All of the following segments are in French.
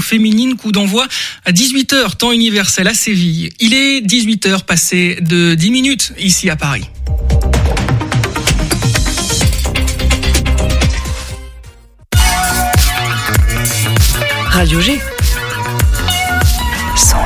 féminine. Coup d'envoi à 18h, temps universel à Séville. Il est 18h passé de 10 minutes ici à Paris. Radio G. 101.5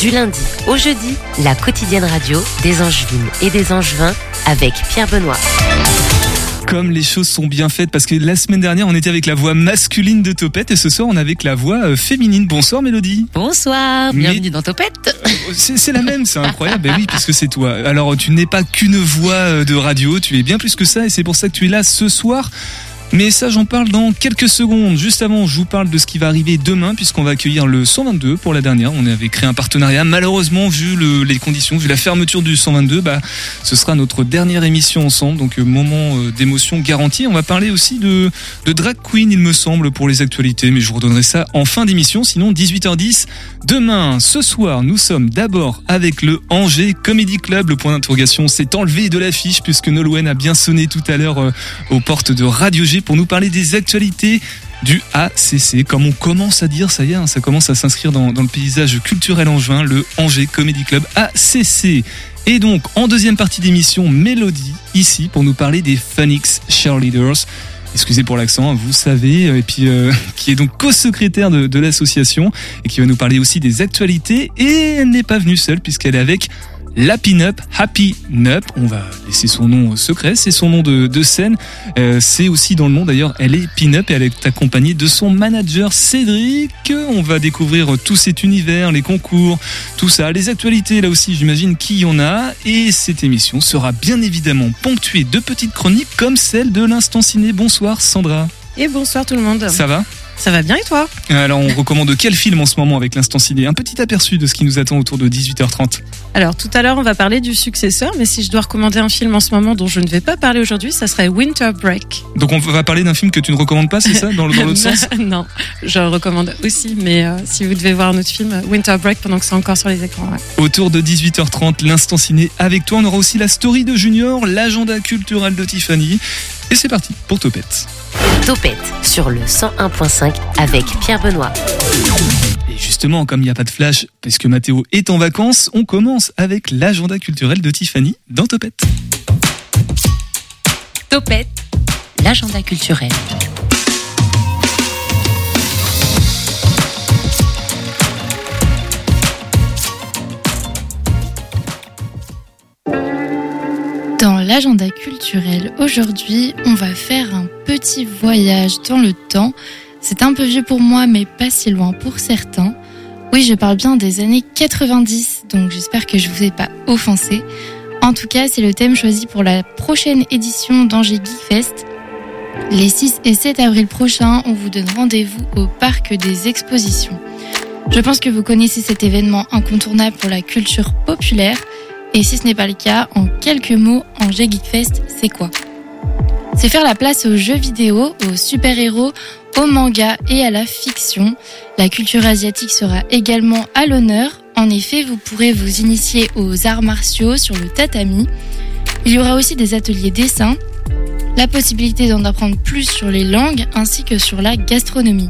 du lundi au jeudi, la quotidienne radio des Angevines et des Angevins avec Pierre Benoît. Comme les choses sont bien faites, parce que la semaine dernière, on était avec la voix masculine de Topette et ce soir, on est avec la voix euh, féminine. Bonsoir Mélodie. Bonsoir, Mais- bienvenue dans Topette. C'est c'est la même, c'est incroyable. Ben oui, puisque c'est toi. Alors, tu n'es pas qu'une voix euh, de radio, tu es bien plus que ça et c'est pour ça que tu es là ce soir. Mais ça, j'en parle dans quelques secondes. Juste avant, je vous parle de ce qui va arriver demain, puisqu'on va accueillir le 122 pour la dernière. On avait créé un partenariat. Malheureusement, vu le- les conditions, vu la fermeture du 122, bah, ce sera notre dernière émission ensemble. Donc, euh, moment euh, d'émotion garanti. On va parler aussi de, de drag queen, il me semble, pour les actualités. Mais je vous redonnerai ça en fin d'émission. Sinon, 18h10. Demain, ce soir, nous sommes d'abord avec le Angers Comedy Club. Le point d'interrogation s'est enlevé de l'affiche puisque Nolwenn a bien sonné tout à l'heure euh, aux portes de Radio G pour nous parler des actualités du ACC. Comme on commence à dire, ça y est, hein, ça commence à s'inscrire dans, le paysage culturel angevin, le Angers Comedy Club ACC. Et donc, en deuxième partie d'émission, Mélodie, ici, pour nous parler des Phoenix Cheerleaders. Excusez pour l'accent, vous savez, euh, et puis euh, qui est donc co-secrétaire de l'association et qui va nous parler aussi des actualités. Et elle n'est pas venue seule puisqu'elle est avec la pin-up, Happy Nup. On va laisser son nom secret, c'est son nom de, de scène. Euh, c'est aussi dans le nom d'ailleurs, elle est pin-up et elle est accompagnée de son manager Cédric. On va découvrir tout cet univers, les concours, tout ça, les actualités là aussi, j'imagine qu'il y en a. Et cette émission sera bien évidemment ponctuée de petites chroniques comme celle de l'instant ciné. Bonsoir Sandra, Et bonsoir tout le monde. ça va? Ça va bien et toi? Alors on recommande quel film en ce moment avec l'instant ciné? Un petit aperçu de ce qui nous attend autour de 18h30. Alors tout à l'heure on va parler du successeur, mais si je dois recommander un film en ce moment dont je ne vais pas parler aujourd'hui, ça serait Winter Break. Donc on va parler d'un film que tu ne recommandes pas, c'est ça? Dans le- dans l'autre sens? Non, je le recommande aussi, mais euh, si vous devez voir un autre film, Winter Break pendant que c'est encore sur les écrans. ouais. Autour de 18h30, l'instant ciné avec toi. On aura aussi la story de Junior, l'agenda culturel de Tiffany. Et c'est parti pour Topette. Topette sur le 101.5 avec Pierre Benoît. Et justement, comme il n'y a pas de flash, parce que Mathéo est en vacances, on commence avec l'agenda culturel de Tiffany dans Topette. Topette, l'agenda culturel. L'agenda culturel, aujourd'hui, on va faire un petit voyage dans le temps. C'est un peu vieux pour moi, mais pas si loin pour certains. Oui, je parle bien des années 90, donc j'espère que je vous ai pas offensé. En tout cas, c'est le thème choisi pour la prochaine édition d'Angers Geek Fest. Les 6 et 7 avril prochains, on vous donne rendez-vous au Parc des Expositions. Je pense que vous connaissez cet événement incontournable pour la culture populaire. Et si ce n'est pas le cas, en quelques mots, Angers Geek Fest, c'est quoi? C'est faire la place aux jeux vidéo, aux super-héros, aux mangas et à la fiction. La culture asiatique sera également à l'honneur. En effet, vous pourrez vous initier aux arts martiaux sur le tatami. Il y aura aussi des ateliers dessin, la possibilité d'en apprendre plus sur les langues ainsi que sur la gastronomie.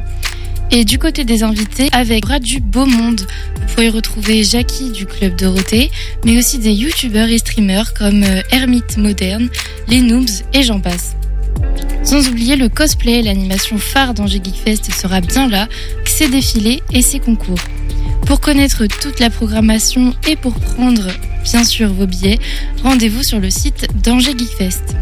Et du côté des invités, avec du beau monde, vous pourrez retrouver Jackie du Club Dorothée, mais aussi des youtubeurs et streamers comme euh, Hermite Moderne, les Noobs et j'en passe. Sans oublier le cosplay, l'animation phare d'Angers Geek Fest sera bien là, ses défilés et ses concours. Pour connaître toute la programmation et pour prendre bien sûr vos billets, rendez-vous sur le site d'Angers Geek Fest.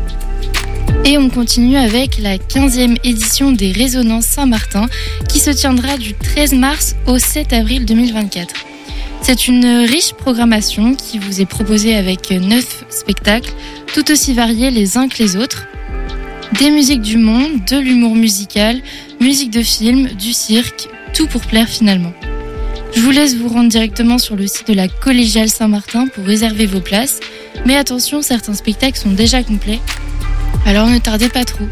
Et on continue avec la 15e édition des Résonances Saint-Martin qui se tiendra du 13 mars au 7 avril 2024. C'est une riche programmation qui vous est proposée avec 9 spectacles, tout aussi variés les uns que les autres. Des musiques du monde, de l'humour musical, musique de film, du cirque, tout pour plaire finalement. Je vous laisse vous rendre directement sur le site de la Collégiale Saint-Martin pour réserver vos places, mais attention, certains spectacles sont déjà complets, alors ne tardez pas trop.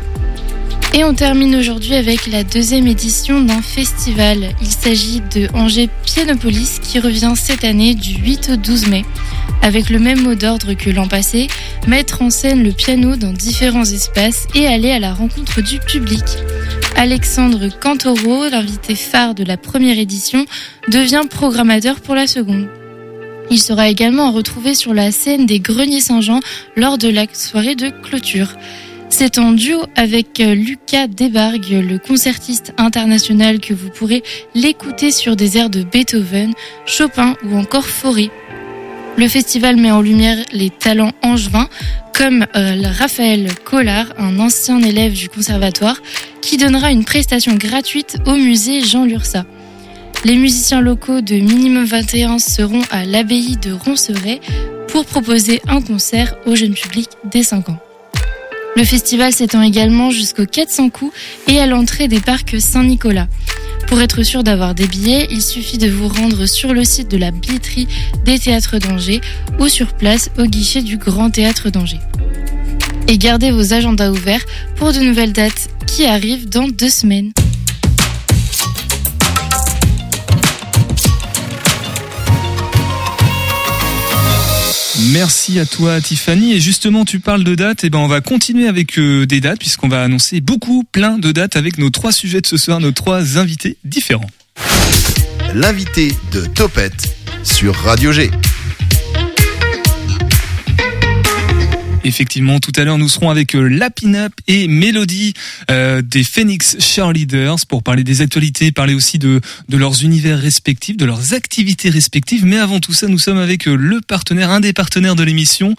Et on termine aujourd'hui avec la deuxième édition d'un festival. Il s'agit de Angers Pianopolis qui revient cette année du 8 au 12 mai. Avec le même mot d'ordre que l'an passé, mettre en scène le piano dans différents espaces et aller à la rencontre du public. Alexandre Cantoro, l'invité phare de la première édition, devient programmateur pour la seconde. Il sera également retrouvé sur la scène des Greniers Saint-Jean lors de la soirée de clôture. C'est en duo avec euh, Lucas Debargue, le concertiste international que vous pourrez l'écouter sur des airs de Beethoven, Chopin ou encore Fauré. Le festival met en lumière les talents angevins comme euh, Raphaël Collard, un ancien élève du conservatoire, qui donnera une prestation gratuite au musée Jean Lursa. Les musiciens locaux de Minimum 21 seront à l'abbaye de Ronceret pour proposer un concert au jeune public dès 5 ans. Le festival s'étend également jusqu'au 400 coups et à l'entrée des parcs Saint-Nicolas. Pour être sûr d'avoir des billets, il suffit de vous rendre sur le site de la billetterie des théâtres d'Angers ou sur place au guichet du Grand Théâtre d'Angers. Et gardez vos agendas ouverts pour de nouvelles dates qui arrivent dans deux semaines. Merci à toi Tiffany et justement tu parles de dates et ben on va continuer avec euh, des dates puisqu'on va annoncer beaucoup plein de dates avec nos trois sujets de ce soir, nos trois invités différents. L'invité de Topette sur Radio G. Effectivement, tout à l'heure, nous serons avec euh, la et Mélodie euh, des Phoenix Cheerleaders pour parler des actualités, parler aussi de, de leurs univers respectifs, de leurs activités respectives. Mais avant tout ça, nous sommes avec euh, le partenaire, un des partenaires de l'émission,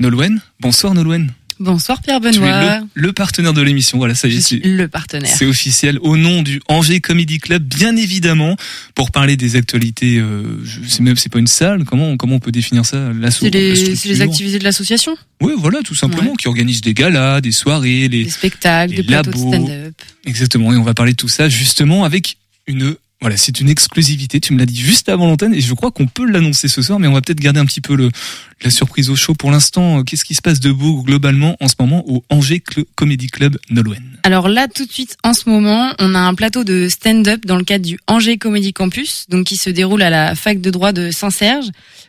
Nolwenn. Bonsoir Nolwenn. Bonsoir Pierre Benoît. le, le partenaire de l'émission. Voilà, ça y est, suis le partenaire. c'est officiel au nom du Angers Comedy Club, bien évidemment, pour parler des actualités. Euh, je sais même, c'est pas une salle. Comment comment on peut définir ça C'est les, les activités de l'association, Oui, voilà, tout simplement, Ouais. qui organise des galas, des soirées, les des spectacles, les des plateaux de stand-up. exactement. Et on va parler de tout ça justement avec une voilà, c'est une exclusivité. Tu me l'as dit juste avant l'antenne et je crois qu'on peut l'annoncer ce soir, mais on va peut-être garder un petit peu le la surprise au show pour l'instant. euh, Qu'est-ce qui se passe de beau globalement en ce moment au Angers Cl- Comedy Club Nolwenn? Alors là, tout de suite, en ce moment, on a un plateau de stand-up dans le cadre du Angers Comedy Campus, donc qui se déroule à la fac de droit de Saint-Serge,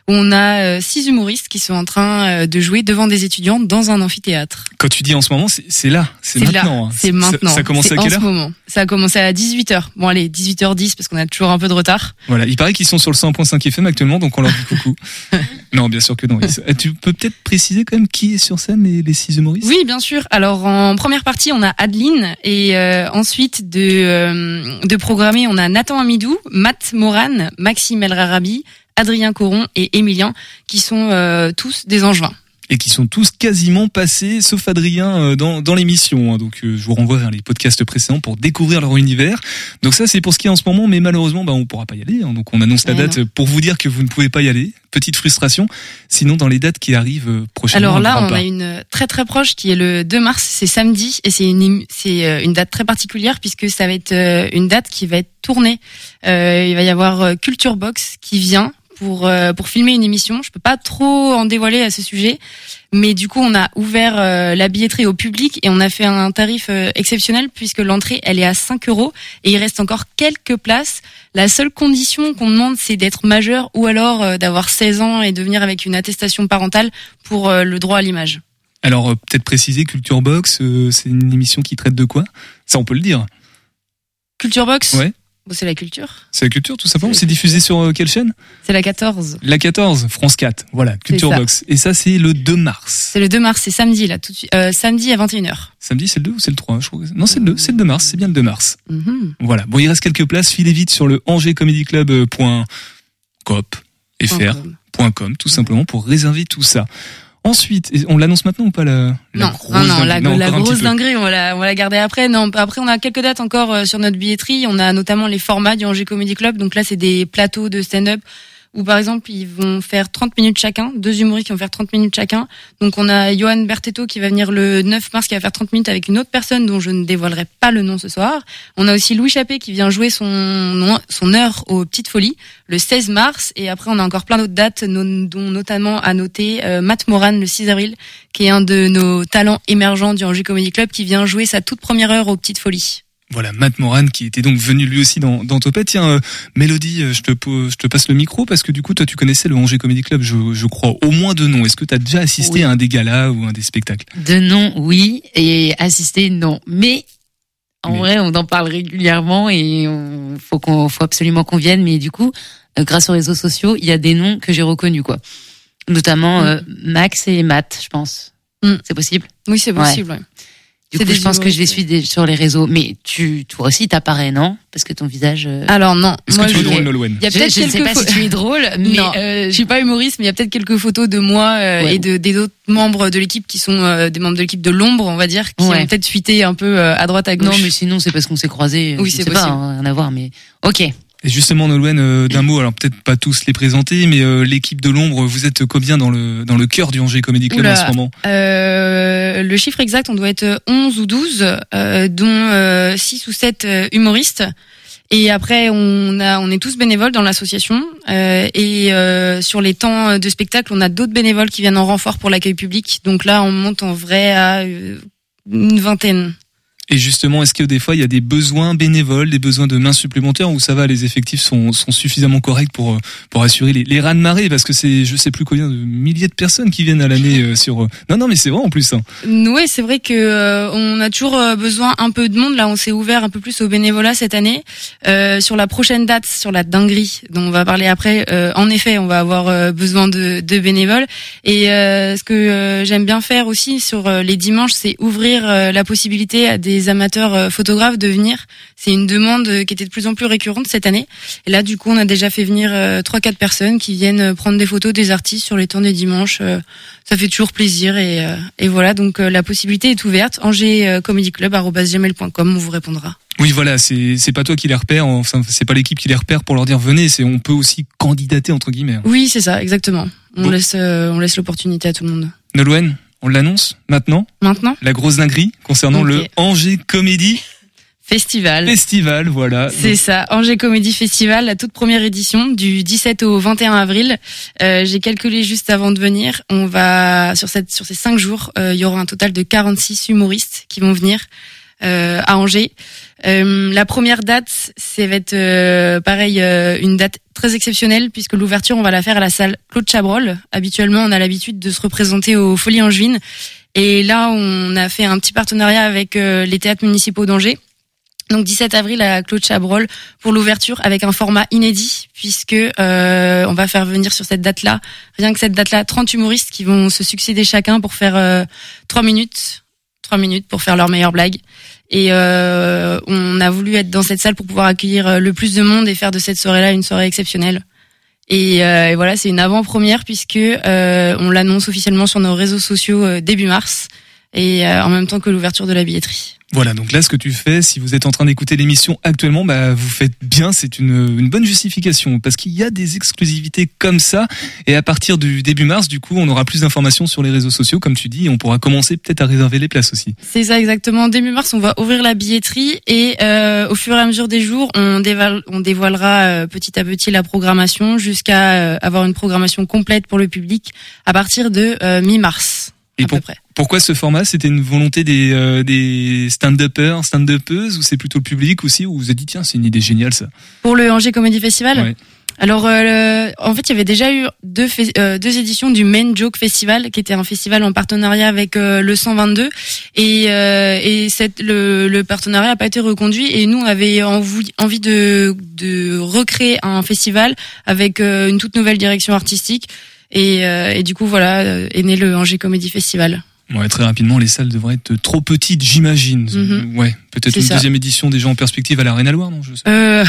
où on a euh, six humoristes qui sont en train euh, de jouer devant des étudiants dans un amphithéâtre. Quand tu dis en ce moment, c'est là, c'est maintenant. hein. c'est maintenant. Ça, à quelle ce heure? moment. Ça a commencé à 18h. Bon allez, 18h10 parce qu'on a toujours un peu de retard. Voilà, il paraît qu'ils sont sur le 100.5 FM actuellement, donc on leur dit coucou. non, bien sûr que non. Ils- Tu peux peut-être préciser quand même qui est sur scène, les, les six humoristes Oui, bien sûr. Alors en première partie, on a Adeline et euh, ensuite de euh, de programmer, on a Nathan Amidou, Matt Moran, Maxime El Rarabi, Adrien Coron et Emilien qui sont euh, tous des angevins. Et qui sont tous quasiment passés, sauf Adrien, euh, dans, dans l'émission. hein. Donc euh, je vous renvoie vers les podcasts précédents pour découvrir leur univers. Donc ça c'est pour ce qui est en ce moment, mais malheureusement bah, on pourra pas y aller. hein. Donc on annonce la date pour vous dire que vous ne pouvez pas y aller. Petite frustration. Sinon dans les dates qui arrivent euh, prochainement. Alors on là, on pas. a une très très proche qui est le 2 mars, c'est samedi et c'est une c'est euh, une date très particulière puisque ça va être euh, une date qui va être tournée. Euh, il va y avoir euh, Culture Box qui vient pour euh, pour filmer une émission. Je peux pas trop en dévoiler à ce sujet, mais du coup, on a ouvert euh, la billetterie au public et on a fait un tarif euh, exceptionnel puisque l'entrée elle est à 5 euros et il reste encore quelques places. La seule condition qu'on demande, c'est d'être majeur ou alors d'avoir 16 ans et de venir avec une attestation parentale pour le droit à l'image. Alors peut-être préciser Culture Box, c'est une émission qui traite de quoi? Ça on peut le dire. Culture Box? Ouais. C'est la culture. C'est la culture tout simplement. C'est diffusé sur euh, quelle chaîne? C'est la 14. La 14, France 4. Voilà, Culture. Box. Et ça c'est le 2 mars. C'est le 2 mars, c'est samedi là, tout de suite. Euh, samedi à 21h. Samedi c'est le 2 ou c'est le 3 je crois. Non c'est le 2, c'est le 2 mars, c'est bien le 2 mars. Mhm. Voilà. Bon, il reste quelques places. Filez vite sur le angers-comédie-club.coop.fr.com, tout simplement pour réserver tout ça. Ensuite, on l'annonce maintenant ou pas la, la Non, grosse non, non, la, dinguerie? La grosse dinguerie, on va la, on va la garder après. Non, après on a quelques dates encore euh, sur notre billetterie. On a notamment les formats du Angers Comedy Club. Donc là, c'est des plateaux de stand-up où par exemple ils vont faire 30 minutes chacun, deux humoristes qui vont faire 30 minutes chacun. Donc on a Johan Bertetto qui va venir le 9 mars qui va faire 30 minutes avec une autre personne dont je ne dévoilerai pas le nom ce soir. On a aussi Louis Chappé qui vient jouer son son heure aux Petites Folies le 16 mars et après on a encore plein d'autres dates dont notamment à noter euh, Matt Moran le 6 avril qui est un de nos talents émergents du Angers Comedy Club qui vient jouer sa toute première heure aux Petites Folies. Voilà, Matt Moran qui était donc venu lui aussi dans, dans Topette. Tiens, euh, Mélodie, euh, je te, je te passe le micro parce que du coup, toi, tu connaissais le Angers Comedy Club, je, je crois, au moins de nom. Est-ce que tu as déjà assisté Oui. à un des galas ou un des spectacles? De nom, oui, et assister, non. Mais en Mais- vrai, on en parle régulièrement et on, faut qu'on, faut absolument qu'on vienne. Mais du coup, euh, grâce aux réseaux sociaux, il y a des noms que j'ai reconnus, quoi. Notamment Mm. euh, Max et Matt, je pense. Mm. C'est possible? Oui, c'est possible. ouais. Du coup, je pense que je les suis des- sur les réseaux. Mais tu, toi aussi, t'apparais, non? Parce que ton visage. euh, Alors non, Est-ce moi que tu es je- drôle, Nolwenn il y a je, peut-être je ne sais quelques pas si tu es drôle, mais Non. euh, Je suis pas humoriste, mais il y a peut-être quelques photos de moi euh, Ouais. et de des autres membres de l'équipe qui sont euh, des membres de l'équipe de l'ombre, on va dire, qui Ouais. ont peut-être fuité un peu euh, à droite à gauche. non, mais sinon, c'est parce qu'on s'est croisés. Oui, je c'est pas, possible. hein, rien à voir, mais ok. Et justement, Nolwenn, euh, d'un mot, alors peut-être pas tous les présenter, mais euh, l'équipe de l'ombre, vous êtes combien dans le dans le cœur du Angers Comedy Club Oula. en ce moment? Euh, le chiffre exact, on doit être 11 ou 12, euh, dont euh, 6 ou 7 euh, humoristes. Et après, on a, on est tous bénévoles dans l'association. Euh, et euh, sur les temps de spectacle, on a d'autres bénévoles qui viennent en renfort pour l'accueil public. Donc là, on monte en vrai à euh, une vingtaine. Et justement, est-ce que des fois il y a des besoins bénévoles, des besoins de mains supplémentaires ou ça va, les effectifs sont, sont suffisamment corrects pour euh, pour assurer les, les raz de marée? Parce que c'est je sais plus combien de milliers de personnes qui viennent à l'année euh, sur. euh, Non non mais c'est vrai en plus. Hein. Oui, c'est vrai que euh, on a toujours besoin un peu de monde. Là, on s'est ouvert un peu plus au bénévolat cette année. Euh, sur la prochaine date, sur la dinguerie dont on va parler après, euh, en effet, on va avoir besoin de, de bénévoles. Et euh, ce que j'aime bien faire aussi sur les dimanches, c'est ouvrir la possibilité à des amateurs euh, photographes de venir. C'est une demande euh, qui était de plus en plus récurrente cette année. Et là, du coup, on a déjà fait venir euh, trois, quatre personnes qui viennent prendre des photos des artistes sur les temps des dimanches. Ça fait toujours plaisir et, et voilà. Donc la possibilité est ouverte. angers-comédie-club@gmail.com, on vous répondra. Oui voilà, c'est c'est pas toi qui les repère, enfin c'est pas l'équipe qui les repère pour leur dire venez, c'est on peut aussi candidater entre guillemets. Oui, c'est ça, exactement. On Bon. laisse, euh, on laisse l'opportunité à tout le monde. Nolwenn, on l'annonce maintenant, Maintenant, la grosse dinguerie concernant le Angers Comédie festival. Festival, voilà. C'est ça, Angers Comédie Festival, la toute première édition du 17 au 21 avril. Euh, J'ai calculé juste avant de venir. On va sur cette sur ces cinq jours, euh, il y aura un total de 46 humoristes qui vont venir à Angers. Euh, la première date, ça va être euh, pareil, euh, une date très exceptionnelle puisque l'ouverture, on va la faire à la salle Claude Chabrol. Habituellement, on a l'habitude de se représenter aux Folies Angevines. Et là, on a fait un petit partenariat avec euh, les théâtres municipaux d'Angers. Donc 17 avril à Claude Chabrol pour l'ouverture avec un format inédit puisque euh, on va faire venir sur cette date-là, rien que cette date-là, 30 humoristes qui vont se succéder chacun pour faire euh, 3 minutes, 3 minutes pour faire leur meilleure blague. Et euh, on a voulu être dans cette salle pour pouvoir accueillir euh, le plus de monde et faire de cette soirée-là une soirée exceptionnelle. Et, euh, voilà, c'est une avant-première puisque on l'annonce officiellement sur nos réseaux sociaux début mars et en même temps que l'ouverture de la billetterie. Voilà, donc là, ce que tu fais, si vous êtes en train d'écouter l'émission actuellement, bah, vous faites bien, c'est une, une bonne justification, parce qu'il y a des exclusivités comme ça, et à partir du début mars, du coup, on aura plus d'informations sur les réseaux sociaux, comme tu dis, et on pourra commencer peut-être à réserver les places aussi. C'est ça exactement. Début mars, on va ouvrir la billetterie et euh, au fur et à mesure des jours, on, on dévoilera euh, petit à petit la programmation jusqu'à euh, avoir une programmation complète pour le public à partir de euh, mi-mars Et à pour- peu près. Pourquoi ce format? C'était une volonté des, euh, des stand-uppers, stand-uppeuses, ou c'est plutôt le public aussi, ou vous êtes dit, tiens, c'est une idée géniale ça? Pour le Angers Comedy Festival? Ouais. Alors, euh, en fait, il y avait déjà eu deux, euh, deux éditions du Main Joke Festival, qui était un festival en partenariat avec euh, le 122, et, euh, et cette, le, le partenariat n'a pas été reconduit. Et nous, on avait envie, envie de, de recréer un festival avec euh, une toute nouvelle direction artistique. Et, euh, et du coup, voilà, euh, est né le Angers Comedy Festival. Ouais, très rapidement, les salles devraient être trop petites, j'imagine. Mhm. Ouais, peut-être une ça. deuxième édition déjà en perspective à l'Arena Loire, non je sais. Euh...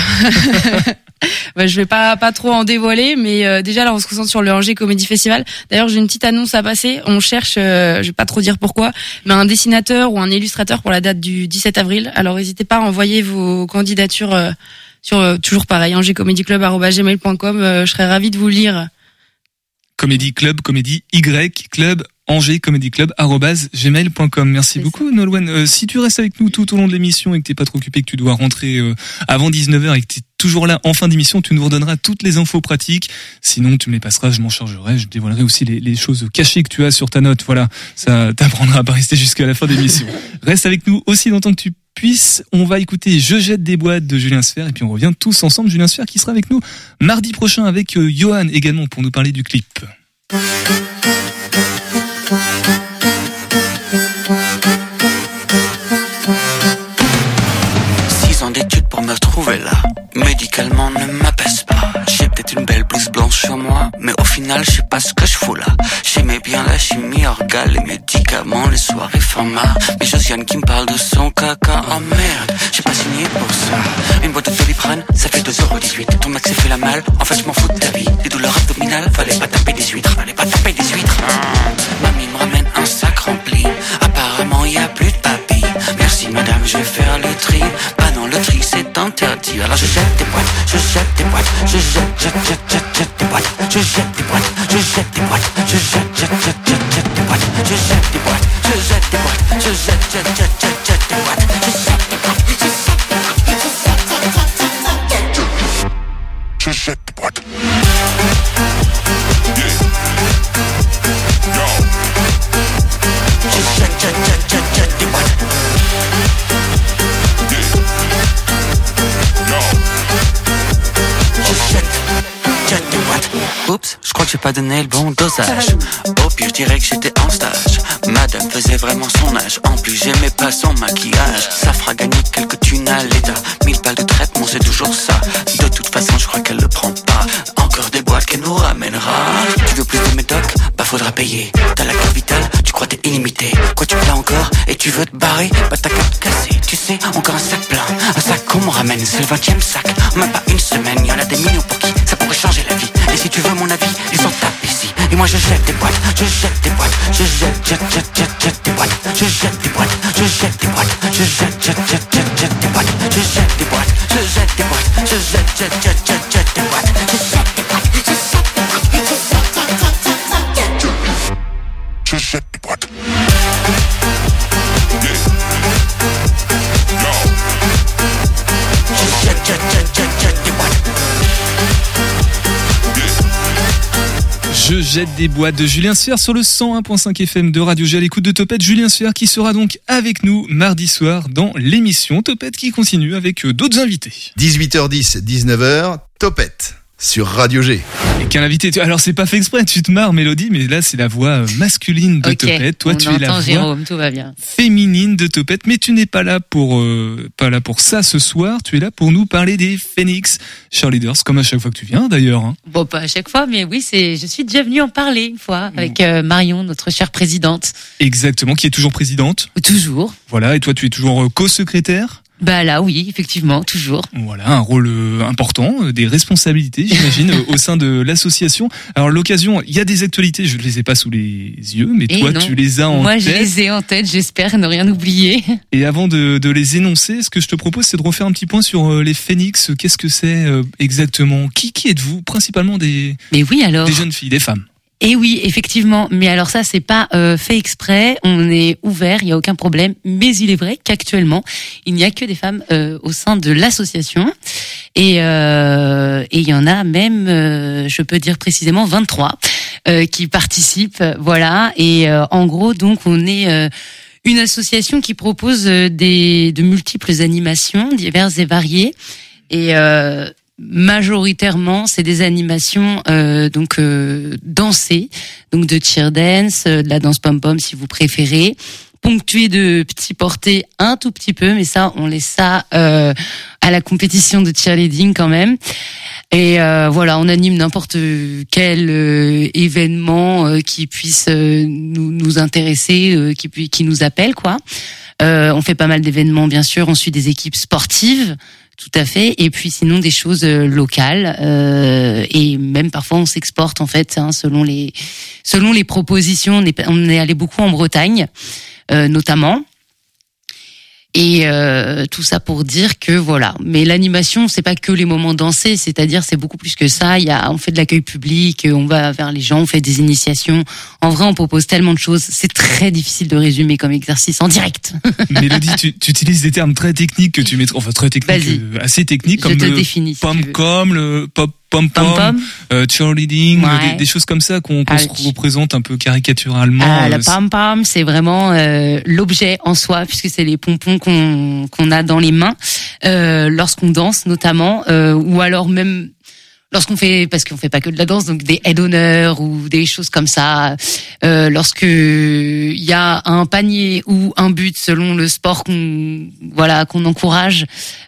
bah, je vais pas pas trop en dévoiler, mais euh, déjà là on se concentre sur le Angers Comedy Festival. D'ailleurs j'ai une petite annonce à passer. On cherche, euh, je vais pas trop dire pourquoi, mais un dessinateur ou un illustrateur pour la date du 17 avril. Alors n'hésitez pas à envoyer vos candidatures euh, sur euh, toujours pareil. Euh, je serais ravie de vous lire. Comédie Club, Comédie Y Club, Angers Comédie Club, gmail.com. Merci beaucoup, Nolwenn. Euh, si tu restes avec nous tout au long de l'émission et que t'es pas trop occupé, que tu dois rentrer euh, avant 19h et que tu es toujours là en fin d'émission, tu nous redonneras toutes les infos pratiques. Sinon, tu me les passeras, je m'en chargerai. Je dévoilerai aussi les, les choses cachées que tu as sur ta note. Voilà, ça t'apprendra à pas rester jusqu'à la fin d'émission. Reste avec nous aussi longtemps que tu puisses. On va écouter Je jette des boîtes de Julien Sfer et puis on revient tous ensemble. Julien Sfer qui sera avec nous mardi prochain avec euh, Johan également pour nous parler du clip. Six ans d'études pour me retrouver là. Médicalement ne moi, mais au final, je sais pas ce que je fous là. J'aimais bien la chimie organe, les médicaments, les soirées format. Mais Josiane qui me parle de son caca, oh merde, j'ai pas signé pour ça. Une boîte de doliprane, ça fait 2,18€. Ton mec s'est fait la malle, en fait je m'en fous de ta vie. Les douleurs abdominales, fallait pas taper des huîtres, fallait pas taper des huîtres. Alors je jette des boîtes, je jette des boîtes, je jette, jette, jette, jette, jette des boîtes, je jette des boîtes, je jette des boîtes, je jette, jette, jette, jette, jette des boîtes, je jette des boîtes, je jette des boîtes, je jette, jette, jette, pas donné le bon dosage. Au pire, je dirais que j'étais en stage. Madame faisait vraiment son âge. En plus, j'aimais pas son maquillage. Ça fera gagner quelques thunes à l'État. Mille balles de traitement, c'est toujours ça. De toute façon, je crois qu'elle le prend pas. Encore des boîtes qu'elle nous ramènera. Tu veux plus de médocs Bah, faudra payer. T'as la carte vitale, tu crois t'es illimité. Quoi, tu plats encore? Et tu veux te barrer? Bah, ta carte cassée, tu sais, encore un sac plein. Un sac qu'on me ramène, c'est le 20 sac. Des boîtes, je jette des jette des boîtes de Julien Sfer sur le 101.5 FM de Radio G à l'écoute de Topette. Julien Sfer qui sera donc avec nous mardi soir dans l'émission Topette qui continue avec euh, d'autres invités. 18h10, 19h, Topette sur Radio G. Et quel invité tu... Alors c'est pas fait exprès, tu te marres Mélodie, mais là c'est la voix euh, masculine de Topette. Toi on tu es la voix Jérôme, tout va bien. féminine de Topette, mais tu n'es pas là pour euh, pas là pour ça ce soir. Tu es là pour nous parler des Phoenix Cheerleaders, comme à chaque fois que tu viens d'ailleurs. hein. Bon, pas à chaque fois, mais oui, c'est. Je suis déjà venue en parler une fois avec euh, Marion, notre chère présidente. Exactement, qui est toujours présidente. Toujours. Voilà, et toi tu es toujours co-secrétaire. Bah là, oui, effectivement, toujours. Voilà, un rôle euh, important, euh, des responsabilités, j'imagine, au sein de l'association. Alors l'occasion, il y a des actualités, je ne les ai pas sous les yeux, mais Et toi non. tu les as en Moi, je tête. les ai en tête. J'espère ne rien oublier. Et avant de, de les énoncer, ce que je te propose, c'est de refaire un petit point sur euh, les Phoenix. Qu'est-ce que c'est exactement? Qui, qui êtes-vous? Principalement des, Mais oui, alors. des jeunes filles, des femmes. Et oui, effectivement. Mais alors ça, c'est pas euh, fait exprès. On est ouvert, il y a aucun problème. Mais il est vrai qu'actuellement, il n'y a que des femmes euh, au sein de l'association. Et euh, et il y en a même, euh, je peux dire précisément, 23 euh, qui participent. Voilà. Et euh, en gros, donc, on est une association qui propose des de multiples animations diverses et variées. Et euh, majoritairement, c'est des animations euh, donc euh, dansées, donc de cheer dance, euh, de la danse pom pom si vous préférez, ponctuées de petits portés un tout petit peu, mais ça on laisse ça euh, à la compétition de cheerleading quand même. Et euh, voilà, on anime n'importe quel euh, événement qui puisse nous, nous intéresser, qui, qui nous appelle quoi. On fait pas mal d'événements bien sûr, on suit des équipes sportives. Tout à fait. Et puis sinon des choses euh, locales euh, et même parfois on s'exporte en fait hein, selon les selon les propositions. On est, allé beaucoup en Bretagne euh, notamment. Et euh, tout ça pour dire que voilà. Mais l'animation, c'est pas que les moments dansés, c'est-à-dire c'est beaucoup plus que ça. Il y a, on fait de l'accueil public, on va vers les gens, on fait des initiations. En vrai, on propose tellement de choses. C'est très difficile de résumer comme exercice en direct. Mélodie, tu, tu utilises des termes très techniques que tu mets, enfin très techniques, euh, assez techniques Je comme te le définis, si tu veux. pom-com, le pop pom pom, euh, cheerleading, Ouais. des, des choses comme ça qu'on se représente un peu caricaturalement. Ah, euh, la pam pam, c'est vraiment euh, l'objet en soi, puisque c'est les pompons qu'on qu'on a dans les mains euh, lorsqu'on danse, notamment, euh, ou alors même lorsqu'on fait, parce qu'on fait pas que de la danse, donc des aides d'honneur ou des choses comme ça. Euh, lorsque il y a un panier ou un but selon le sport qu'on voilà qu'on encourage,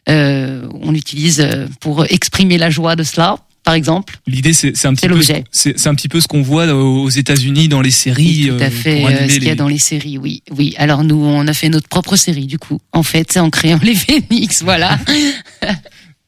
euh, on l'utilise euh, pour exprimer la joie de cela, par exemple. L'idée, c'est un petit peu, c'est un petit peu ce qu'on voit aux États-Unis dans les séries. Tout euh, à fait, pour euh, ce qu'il y a les- dans les séries, oui, oui. Alors nous, on a fait notre propre série du coup. En fait, en créant les Phoenix, voilà.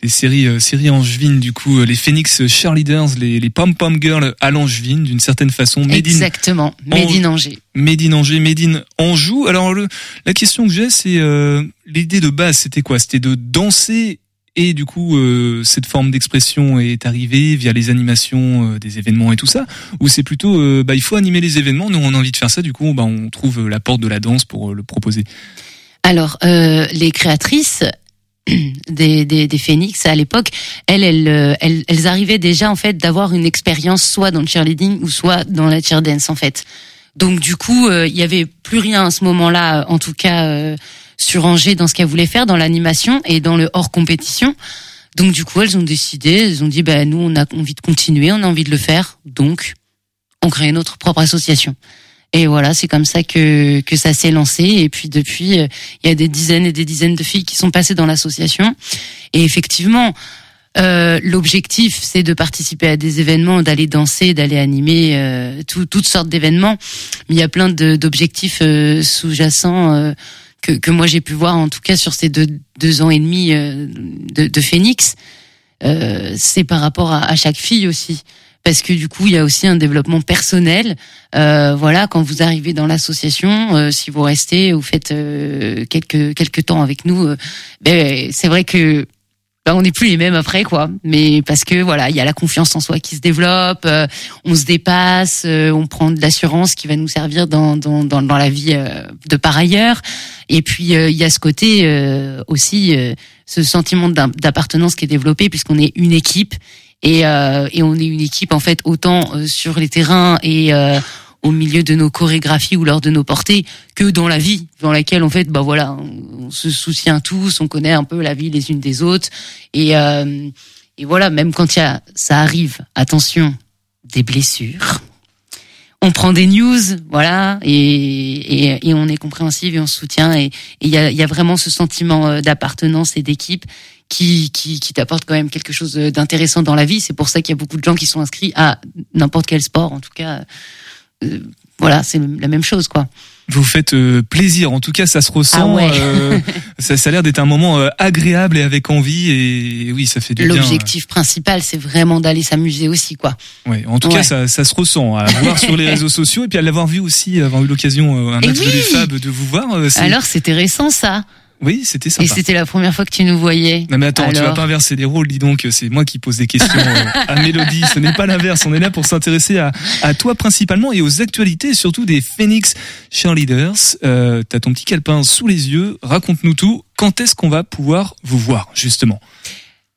les séries, euh, séries angevines, du coup, euh, les Phoenix Cheerleaders, les, les Pom Pom Girls à l'angevine, d'une certaine façon. Made in- Exactement. Made in Angers. Made in Angers, Made in Anjou. Alors, le, la question que j'ai, c'est euh, l'idée de base, c'était quoi? C'était de danser et du coup, euh, cette forme d'expression est arrivée via les animations euh, des événements et tout ça Ou c'est plutôt, euh, bah, il faut animer les événements, nous on a envie de faire ça, du coup, bah, on trouve la porte de la danse pour euh, le proposer Alors, les créatrices des, des, des Phoenix à l'époque, elles, elles, elles, elles arrivaient déjà en fait d'avoir une expérience soit dans le cheerleading ou soit dans la cheer dance en fait. Donc du coup, il y avait plus rien à ce moment-là, en tout cas euh, sur Angers dans ce qu'elles voulaient faire dans l'animation et dans le hors compétition. Donc du coup, elles ont décidé, elles ont dit, bah nous on a envie de continuer, on a envie de le faire, donc on crée notre propre association. Et voilà, c'est comme ça que que ça s'est lancé. Et puis depuis, euh, il y a des dizaines et des dizaines de filles qui sont passées dans l'association. Et effectivement, euh, l'objectif, c'est de participer à des événements, d'aller danser, d'aller animer euh, tout- toutes sortes d'événements. Mais il y a plein d'objectifs euh, sous-jacents euh, que, que moi j'ai pu voir, en tout cas sur ces deux, deux ans et demi euh, de, de Phoenix. Euh, c'est par rapport à, à chaque fille aussi parce que du coup il y a aussi un développement personnel euh, voilà quand vous arrivez dans l'association euh, si vous restez vous faites euh, quelques quelques temps avec nous euh, ben, c'est vrai que ben, on n'est plus les mêmes après quoi. Mais parce que voilà il y a la confiance en soi qui se développe euh, on se dépasse euh, on prend de l'assurance qui va nous servir dans dans dans, dans la vie euh, de par ailleurs. Et puis euh, il y a ce côté euh, aussi euh, ce sentiment d'appartenance qui est développé puisqu'on est une équipe. Et et on est une équipe en fait autant sur les terrains et au milieu de nos chorégraphies ou lors de nos portées que dans la vie dans laquelle en fait bah voilà on, se soutient tous on connaît un peu la vie les unes des autres et euh, et voilà même quand il y a ça arrive attention des blessures on prend des news, voilà, et, et, on est compréhensif et on se soutient. Et il y a, y a vraiment ce sentiment euh, d'appartenance et d'équipe qui, qui, qui t'apporte quand même quelque chose d'intéressant dans la vie. C'est pour ça qu'il y a beaucoup de gens qui sont inscrits à n'importe quel sport, en tout cas. Euh, voilà, c'est la même chose, quoi. Vous faites euh, plaisir, en tout cas ça se ressent. Ah ouais. euh, ça, ça a l'air d'être un moment agréable et avec envie, et, oui, ça fait du bien. L'objectif principal, c'est vraiment d'aller s'amuser aussi, quoi. Ouais, en tout Ouais. cas, ça, ça se ressent à voir sur les réseaux sociaux et puis à l'avoir vu aussi, avoir eu l'occasion un Et match de oui l'UFAB de vous voir. Alors, c'était récent, ça. Oui, c'était Et sympa. c'était la première fois que tu nous voyais. Non mais attends, tu vas pas inverser les rôles, dis donc, c'est moi qui pose des questions euh, à Mélodie, ce n'est pas l'inverse, on est là pour s'intéresser à, à toi principalement et aux actualités, surtout des Phoenix Cheerleaders. Euh, T'as ton petit calepin sous les yeux, raconte-nous tout, quand est-ce qu'on va pouvoir vous voir justement?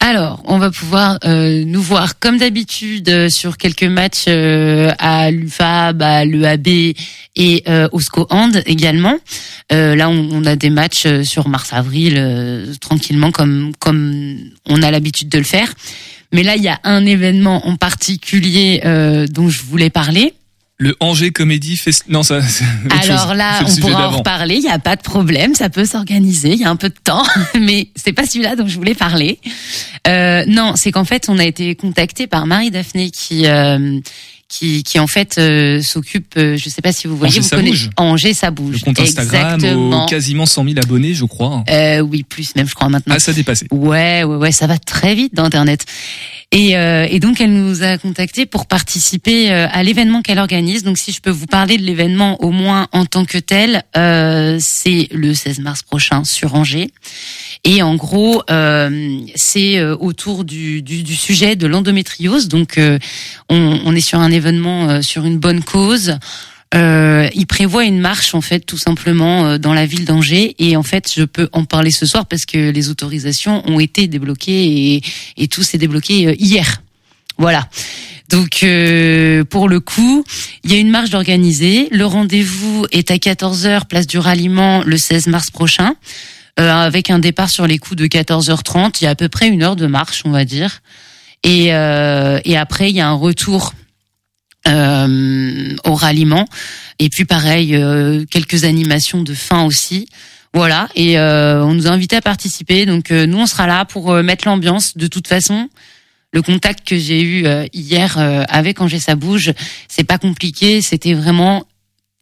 Alors, on va pouvoir euh, nous voir comme d'habitude euh, sur quelques matchs euh, à l'UFAB, à l'EAB et euh, au SCO Hand également. Euh, là, on, on a des matchs euh, sur mars-avril tranquillement comme comme on a l'habitude de le faire. Mais là, il y a un événement en particulier dont je voulais parler. Le Angers Comédie Fest... Non, ça... chose. Alors là, on pourra en reparler. Il n'y a pas de problème, ça peut s'organiser. Il y a un peu de temps, mais c'est pas celui-là dont je voulais parler. Euh, non, c'est qu'en fait, on a été contacté par Marie Daphné qui euh, qui, qui en fait euh, s'occupe. euh, je sais pas si vous voyez, Angers, vous ça connaissez bouge. Angers, ça bouge. Le compte Instagram Exactement. aux quasiment 100 000 abonnés, je crois. Euh, oui, plus même, je crois maintenant. Ah, ça a dépassé. Ouais, ouais, ouais, ça va très vite dans Internet. Et, euh, et donc elle nous a contacté pour participer euh, à l'événement qu'elle organise. Donc si je peux vous parler de l'événement au moins en tant que tel, euh, c'est le 16 mars prochain sur Angers. Et en gros, euh, c'est euh, autour du, du, du sujet de l'endométriose. Donc euh, on, on est sur un événement sur une bonne cause. Euh, il prévoit une marche en fait tout simplement euh, dans la ville d'Angers et en fait je peux en parler ce soir parce que les autorisations ont été débloquées et, et tout s'est débloqué euh, hier. Voilà. Donc euh, pour le coup, il y a une marche d'organiser. Le rendez-vous est à 14h place du ralliement le 16 mars prochain euh, avec un départ sur les coups de 14h30. Il y a à peu près une heure de marche, on va dire. Et, euh, et après, il y a un retour euh, au ralliement. Et puis pareil, euh, quelques animations de fin aussi. Voilà, et euh, on nous a invités à participer. Donc euh, nous, on sera là pour euh, mettre l'ambiance. De toute façon, le contact que j'ai eu euh, hier avec Angers ça bouge, c'est pas compliqué. C'était vraiment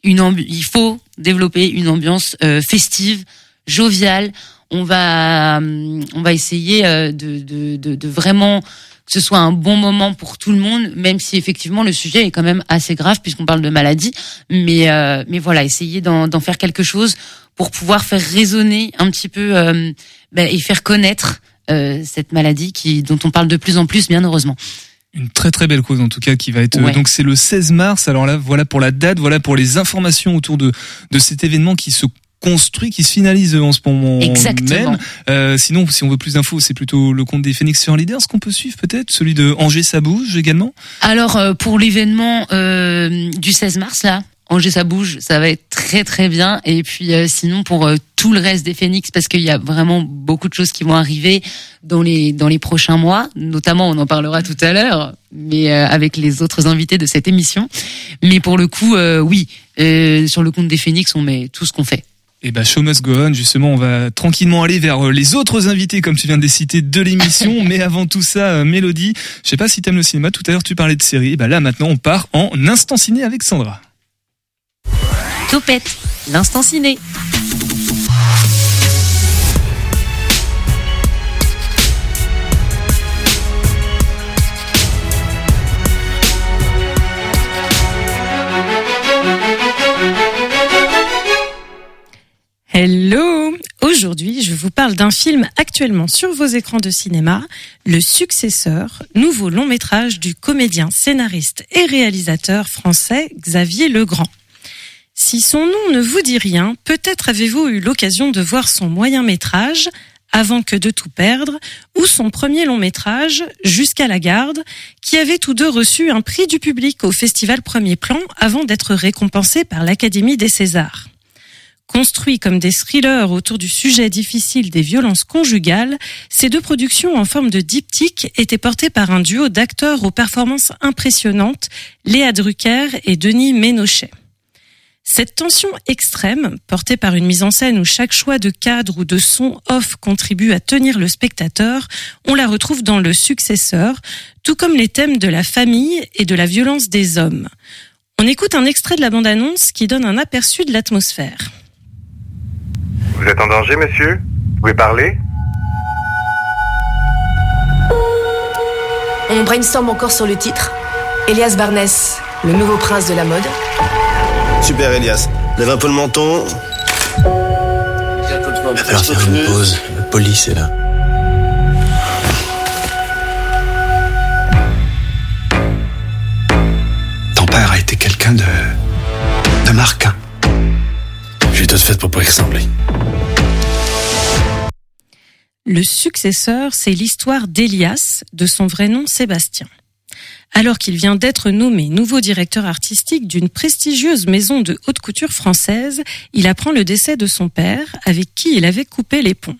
une il faut développer une ambiance festive, joviale. On va on va essayer de, de, de, de vraiment que ce soit un bon moment pour tout le monde, même si effectivement le sujet est quand même assez grave puisqu'on parle de maladie. Mais euh, mais voilà, essayer d'en faire quelque chose pour pouvoir faire résonner un petit peu euh, ben, et faire connaître euh, cette maladie qui dont on parle de plus en plus, bien heureusement. Une très très belle cause en tout cas qui va être Ouais. donc c'est le 16 mars. Alors là voilà pour la date, voilà pour les informations autour de de cet événement qui se construit, qui se finalise en ce moment Exactement. même. Euh, sinon, si on veut plus d'infos, c'est plutôt le compte des Phoenix sur Leaders qu'on peut suivre peut-être, celui de Angers ça bouge également? Alors euh, pour l'événement euh, du 16 mars là, Angers ça bouge, ça va être très très bien. Et puis euh, sinon pour euh, tout le reste des Phoenix, parce qu'il y a vraiment beaucoup de choses qui vont arriver dans les dans les prochains mois. Notamment, on en parlera tout à l'heure, mais euh, avec les autres invités de cette émission. Mais pour le coup, euh, oui, euh, sur le compte des Phoenix, on met tout ce qu'on fait. Et bah Show Must Go On, justement, on va tranquillement aller vers euh, les autres invités, comme tu viens de les citer, de l'émission. Mais avant tout ça, euh, Mélodie, je sais pas si t'aimes le cinéma, tout à l'heure tu parlais de séries, et bah là maintenant on part en instant ciné avec Sandra. Topette, l'instant ciné. Hello Aujourd'hui, je vous parle d'un film actuellement sur vos écrans de cinéma, Le Successeur, nouveau long métrage du comédien, scénariste et réalisateur français Xavier Legrand. Si son nom ne vous dit rien, peut-être avez-vous eu l'occasion de voir son moyen métrage avant que de tout perdre, ou son premier long métrage, Jusqu'à la garde, qui avaient tous deux reçu un prix du public au festival Premier Plan avant d'être récompensés par l'Académie des Césars. Construits comme des thrillers autour du sujet difficile des violences conjugales, ces deux productions en forme de diptyque étaient portées par un duo d'acteurs aux performances impressionnantes, Léa Drucker et Denis Ménochet. Cette tension extrême, portée par une mise en scène où chaque choix de cadre ou de son off contribue à tenir le spectateur, on la retrouve dans Le Successeur, tout comme les thèmes de la famille et de la violence des hommes. On écoute un extrait de la bande-annonce qui donne un aperçu de l'atmosphère. Vous êtes en danger, monsieur Vous pouvez parler On brainstorm encore sur le titre. Elias Barnès, le nouveau prince de la mode. Super Elias, lève un peu le menton. Il va falloir faire une pause. La police est là. Ton père a été quelqu'un de. de marquant. Le successeur, c'est l'histoire d'Elias, de son vrai nom Sébastien. Alors qu'il vient d'être nommé nouveau directeur artistique d'une prestigieuse maison de haute couture française, il apprend le décès de son père, avec qui il avait coupé les ponts.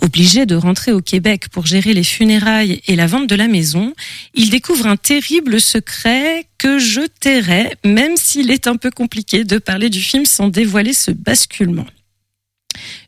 Obligé de rentrer au Québec pour gérer les funérailles et la vente de la maison, il découvre un terrible secret que je tairai, même s'il est un peu compliqué de parler du film sans dévoiler ce basculement.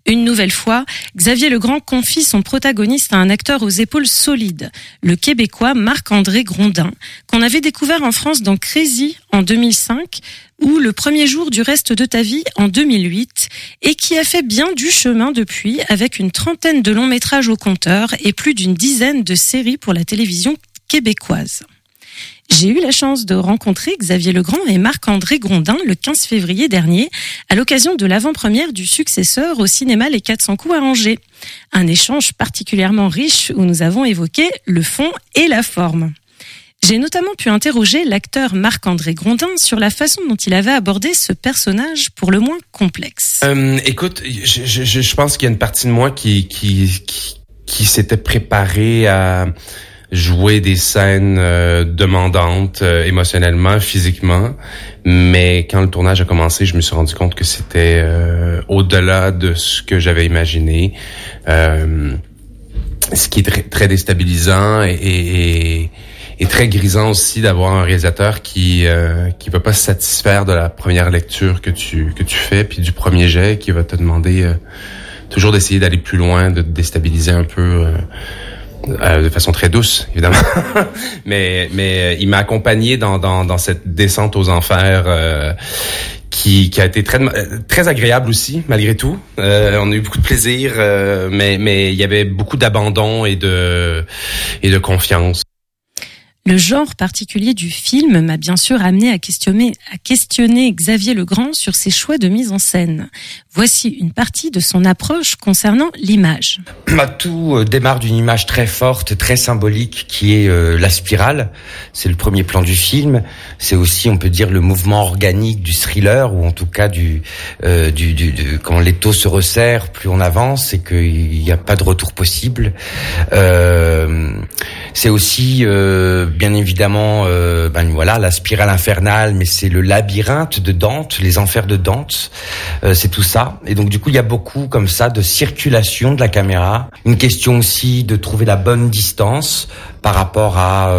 Une nouvelle fois, Xavier Legrand confie son protagoniste à un acteur aux épaules solides, le Québécois Marc-André Grondin, qu'on avait découvert en France dans Crazy en 2005 ou Le premier jour du reste de ta vie en 2008 et qui a fait bien du chemin depuis avec une trentaine de longs métrages au compteur et plus d'une dizaine de séries pour la télévision québécoise. J'ai eu la chance de rencontrer Xavier Legrand et Marc-André Grondin le 15 février dernier à l'occasion de l'avant-première du successeur au cinéma Les 400 coups à Angers. Un échange particulièrement riche où nous avons évoqué le fond et la forme. J'ai notamment pu interroger l'acteur Marc-André Grondin sur la façon dont il avait abordé ce personnage pour le moins complexe. Euh, écoute, je, je, je pense qu'il y a une partie de moi qui, qui, qui, s'était préparée à jouer des scènes euh, demandantes euh, émotionnellement, physiquement. Mais quand le tournage a commencé, je me suis rendu compte que c'était euh, au-delà de ce que j'avais imaginé. ce qui est très, très déstabilisant et, et, et, très grisant aussi d'avoir un réalisateur qui euh, qui va pas se satisfaire de la première lecture que tu que tu fais puis du premier jet qui va te demander toujours d'essayer d'aller plus loin, de te déstabiliser un peu euh, de façon très douce, évidemment. mais mais il m'a accompagné dans, dans, dans cette descente aux enfers euh, qui, qui a été très très agréable aussi malgré tout. Euh, on a eu beaucoup de plaisir, euh, mais mais il y avait beaucoup d'abandon et de et de confiance. Le genre particulier du film m'a bien sûr amené à questionner, Xavier Legrand sur ses choix de mise en scène. Voici une partie de son approche concernant l'image. Bah, tout euh, démarre d'une image très forte, très symbolique, qui est euh, la spirale. C'est le premier plan du film. C'est aussi, on peut dire, le mouvement organique du thriller, ou en tout cas du, euh, du, du, du quand l'étau se resserre, plus on avance, et qu'il n'y a pas de retour possible. Euh, c'est aussi euh, bien évidemment euh, ben voilà la spirale infernale, mais c'est le labyrinthe de Dante, les enfers de Dante, c'est tout ça. Et donc du coup il y a beaucoup comme ça de circulation de la caméra. Une question aussi de trouver la bonne distance par rapport à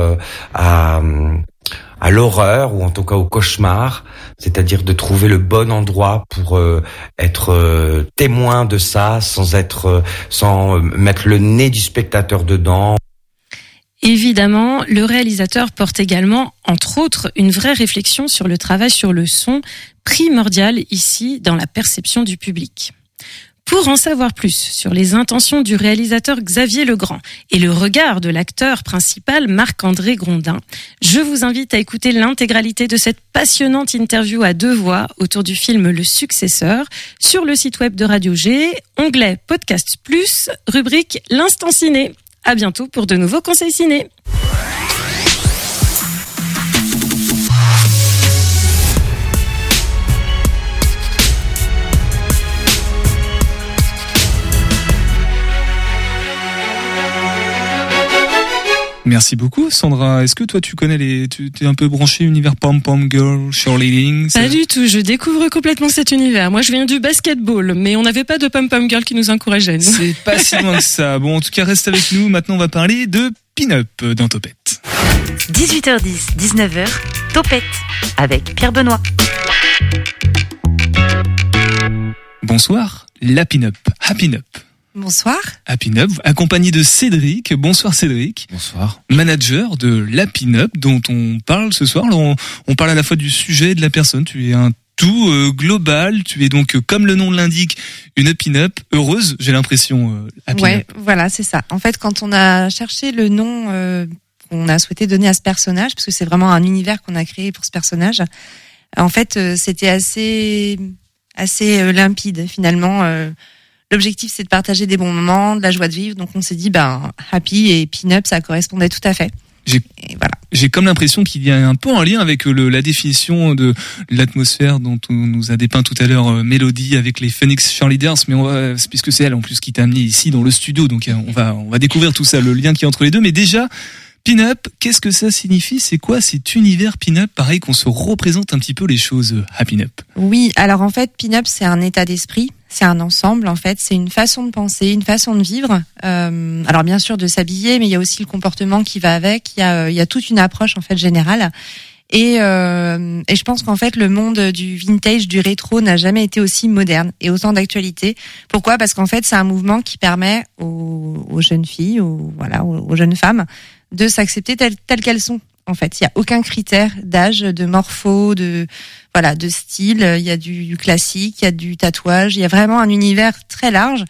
à à l'horreur ou en tout cas au cauchemar, c'est-à-dire de trouver le bon endroit pour être témoin de ça sans être sans mettre le nez du spectateur dedans. Évidemment, le réalisateur porte également, entre autres, une vraie réflexion sur le travail sur le son, primordial ici dans la perception du public. Pour en savoir plus sur les intentions du réalisateur Xavier Legrand et le regard de l'acteur principal Marc-André Grondin, je vous invite à écouter l'intégralité de cette passionnante interview à deux voix autour du film Le Successeur sur le site web de Radio G, onglet Podcast Plus, rubrique L'instant ciné. À bientôt pour de nouveaux conseils ciné. Merci beaucoup, Sandra. Est-ce que toi, tu connais les, tu es un peu branché univers pom pom girl, cheerleading Pas du tout. Je découvre complètement cet univers. Moi, je viens du basketball, mais on n'avait pas de pom pom girl qui nous encourageait. C'est pas si loin que ça. Bon, en tout cas, reste avec nous. Maintenant, on va parler de pin-up dans Topette. 18h10, 19h, Topette avec Pierre Benoît. Bonsoir, la pin-up, happy up. Bonsoir. Happy Up, accompagné de Cédric. Bonsoir Cédric. Bonsoir. Manager de l'Happy Up dont on parle ce soir. On, on, parle à la fois du sujet et de la personne. Tu es un tout euh, global. Tu es donc, euh, comme le nom l'indique, une Happy Up heureuse, j'ai l'impression. Euh, happy ouais, Up. voilà, c'est ça. En fait, quand on a cherché le nom euh, qu'on a souhaité donner à ce personnage, parce que c'est vraiment un univers qu'on a créé pour ce personnage, en fait, euh, c'était assez assez euh, limpide finalement. Euh, L'objectif, c'est de partager des bons moments, de la joie de vivre. Donc, on s'est dit, ben, happy et pin-up, ça correspondait tout à fait. J'ai voilà. comme l'impression qu'il y a un peu un lien avec le, la définition de l'atmosphère dont on nous a dépeint tout à l'heure euh, Mélodie avec les Phoenix Cheerleaders, mais on va, puisque c'est elle en plus qui t'a amené ici dans le studio, donc euh, on va on va découvrir tout ça, le lien qui est entre les deux. Mais déjà, pin-up, qu'est-ce que ça signifie? C'est quoi cet univers pin-up? Pareil qu'on se représente un petit peu les choses à pin-up. Oui, alors en fait, pin-up, c'est un état d'esprit, c'est un ensemble, en fait, c'est une façon de penser, une façon de vivre. Euh, alors bien sûr de s'habiller, mais il y a aussi le comportement qui va avec, il y a, il y a toute une approche en fait générale. Et, euh, et je pense qu'en fait, le monde du vintage, du rétro n'a jamais été aussi moderne et autant d'actualité. Pourquoi? Parce qu'en fait, c'est un mouvement qui permet aux, jeunes filles, aux, voilà, aux jeunes femmes, de s'accepter telles, telles qu'elles sont. En fait, il y a aucun critère d'âge, de morpho, de voilà, de style. Il y a du, du classique, il y a du tatouage. Il y a vraiment un univers très large.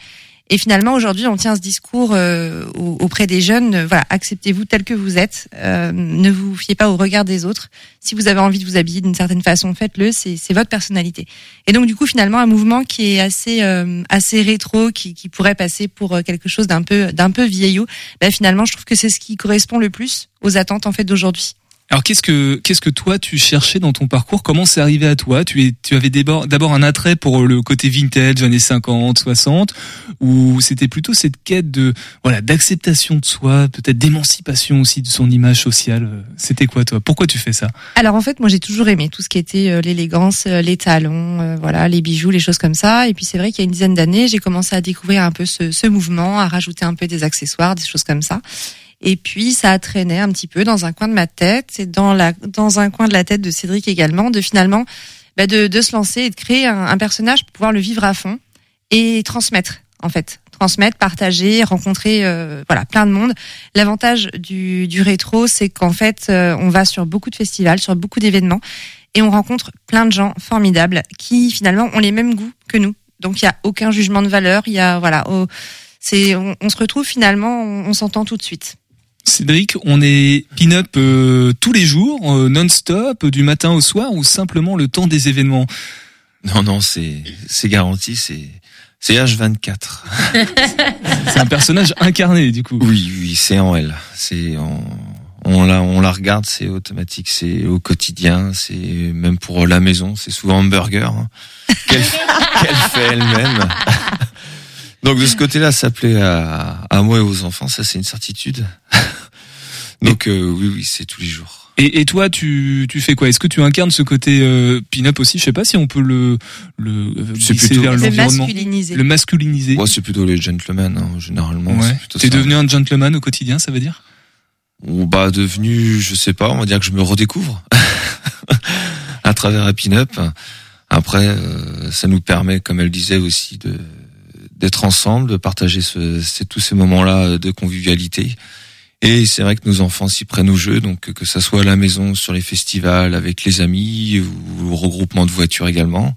Et finalement, aujourd'hui, on tient ce discours euh, au- auprès des jeunes. euh, Voilà, acceptez-vous tel que vous êtes. euh, ne vous fiez pas au regard des autres. Si vous avez envie de vous habiller d'une certaine façon, faites-le. C'est votre personnalité. Et donc, du coup, finalement, un mouvement qui est assez euh, assez rétro, qui, qui pourrait passer pour euh, quelque chose d'un peu d'un peu vieillot. Ben, finalement, je trouve que c'est ce qui correspond le plus aux attentes en fait d'aujourd'hui. Alors qu'est-ce que qu'est-ce que toi tu cherchais dans ton parcours? Comment c'est arrivé à toi? Tu es tu avais d'abord un attrait pour le côté vintage années 50, 60 ou c'était plutôt cette quête de voilà d'acceptation de soi, peut-être d'émancipation aussi de son image sociale? C'était quoi toi? Pourquoi tu fais ça? Alors en fait, moi j'ai toujours aimé tout ce qui était euh, l'élégance, euh, les talons, euh, voilà, les bijoux, les choses comme ça. Et puis c'est vrai qu'il y a une dizaine d'années, j'ai commencé à découvrir un peu ce, ce mouvement, à rajouter un peu des accessoires, des choses comme ça. Et puis ça a traîné un petit peu dans un coin de ma tête et dans la dans un coin de la tête de Cédric également, de finalement bah, de, de se lancer et de créer un, un personnage pour pouvoir le vivre à fond et transmettre en fait. Transmettre partager rencontrer euh, voilà plein de monde. L'avantage du, du rétro c'est qu'en fait euh, on va sur beaucoup de festivals sur beaucoup d'événements et on rencontre plein de gens formidables qui finalement ont les mêmes goûts que nous. Donc il y a aucun jugement de valeur il y a voilà oh, c'est on, se retrouve finalement on s'entend tout de suite Cédric, on est pin-up euh, tous les jours, euh, non-stop, du matin au soir ou simplement le temps des événements? Non, non, c'est c'est garanti, c'est c'est H24. C'est un personnage incarné du coup. Oui, oui, c'est en elle. C'est on, on la on la regarde, c'est automatique, c'est au quotidien, c'est même pour la maison, c'est souvent hamburger hein, qu'elle qu'elle fait elle-même. Donc de ce côté-là, ça plaît à, à moi et aux enfants, ça c'est une certitude. Donc euh, oui, oui, c'est tous les jours. Et, et toi, tu, tu fais quoi? Est-ce que tu incarnes ce côté euh, pin-up aussi? Je sais pas si on peut le, le euh, C'est plutôt- vers Le masculiniser. Le masculiniser. Moi, c'est plutôt les gentlemen, hein, généralement. Ouais. T'es ça. devenu un gentleman au quotidien, ça veut dire? Ou bah devenu, je sais pas, on va dire que je me redécouvre à travers la pin-up. Après, euh, ça nous permet, comme elle disait aussi, de d'être ensemble, de partager ce, ces- tous ces moments-là de convivialité. Et c'est vrai que nos enfants s'y prennent au jeu, donc que ça soit à la maison, sur les festivals, avec les amis, ou au regroupement de voitures également.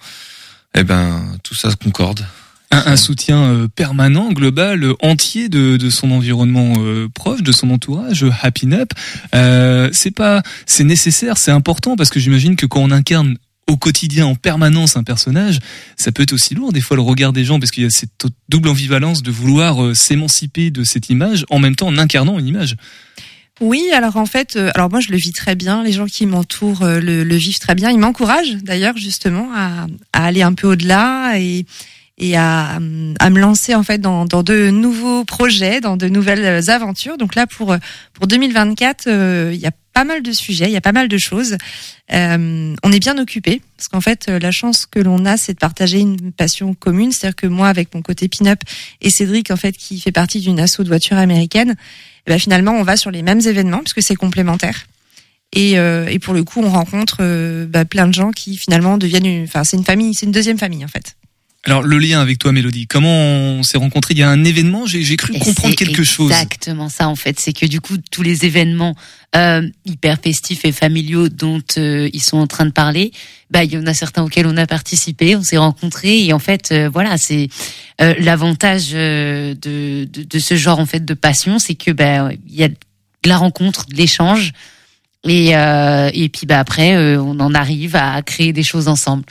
Eh ben, tout ça concorde. un, soutien euh, permanent, global, entier de, de son environnement euh, proche, de son entourage, happy up. Euh, c'est pas, c'est nécessaire, c'est important parce que j'imagine que quand on incarne au quotidien en permanence un personnage, ça peut être aussi lourd des fois le regard des gens parce qu'il y a cette double ambivalence de vouloir euh, s'émanciper de cette image en même temps en incarnant une image. Oui, alors en fait, euh, alors moi je le vis très bien. Les gens qui m'entourent euh, le, vivent très bien. Ils m'encouragent d'ailleurs justement à, aller un peu au-delà et, à, me lancer en fait dans, de nouveaux projets, dans de nouvelles aventures. Donc là pour pour 2024, euh, il y a pas mal de sujets, il y a pas mal de choses. Euh, on est bien occupé parce qu'en fait euh, la chance que l'on a, c'est de partager une passion commune. C'est-à-dire que moi, avec mon côté pin-up et Cédric en fait qui fait partie d'une asso de voitures américaine, eh ben, finalement on va sur les mêmes événements puisque c'est complémentaire. Et, euh, et pour le coup, on rencontre euh, bah, plein de gens qui finalement deviennent, enfin c'est une famille, c'est une deuxième famille en fait. Alors le lien avec toi, Mélodie, comment on s'est rencontrés? Il y a un événement, j'ai cru Et comprendre quelque chose. Exactement ça en fait, c'est que du coup tous les événements euh, hyper festifs et familiaux dont euh, ils sont en train de parler, bah il y en a certains auxquels on a participé, on s'est rencontrés et en fait euh, voilà c'est euh, l'avantage euh, de, de de ce genre en fait de passion, c'est que bah il y a de la rencontre, de l'échange et euh, et puis bah après euh, on en arrive à créer des choses ensemble.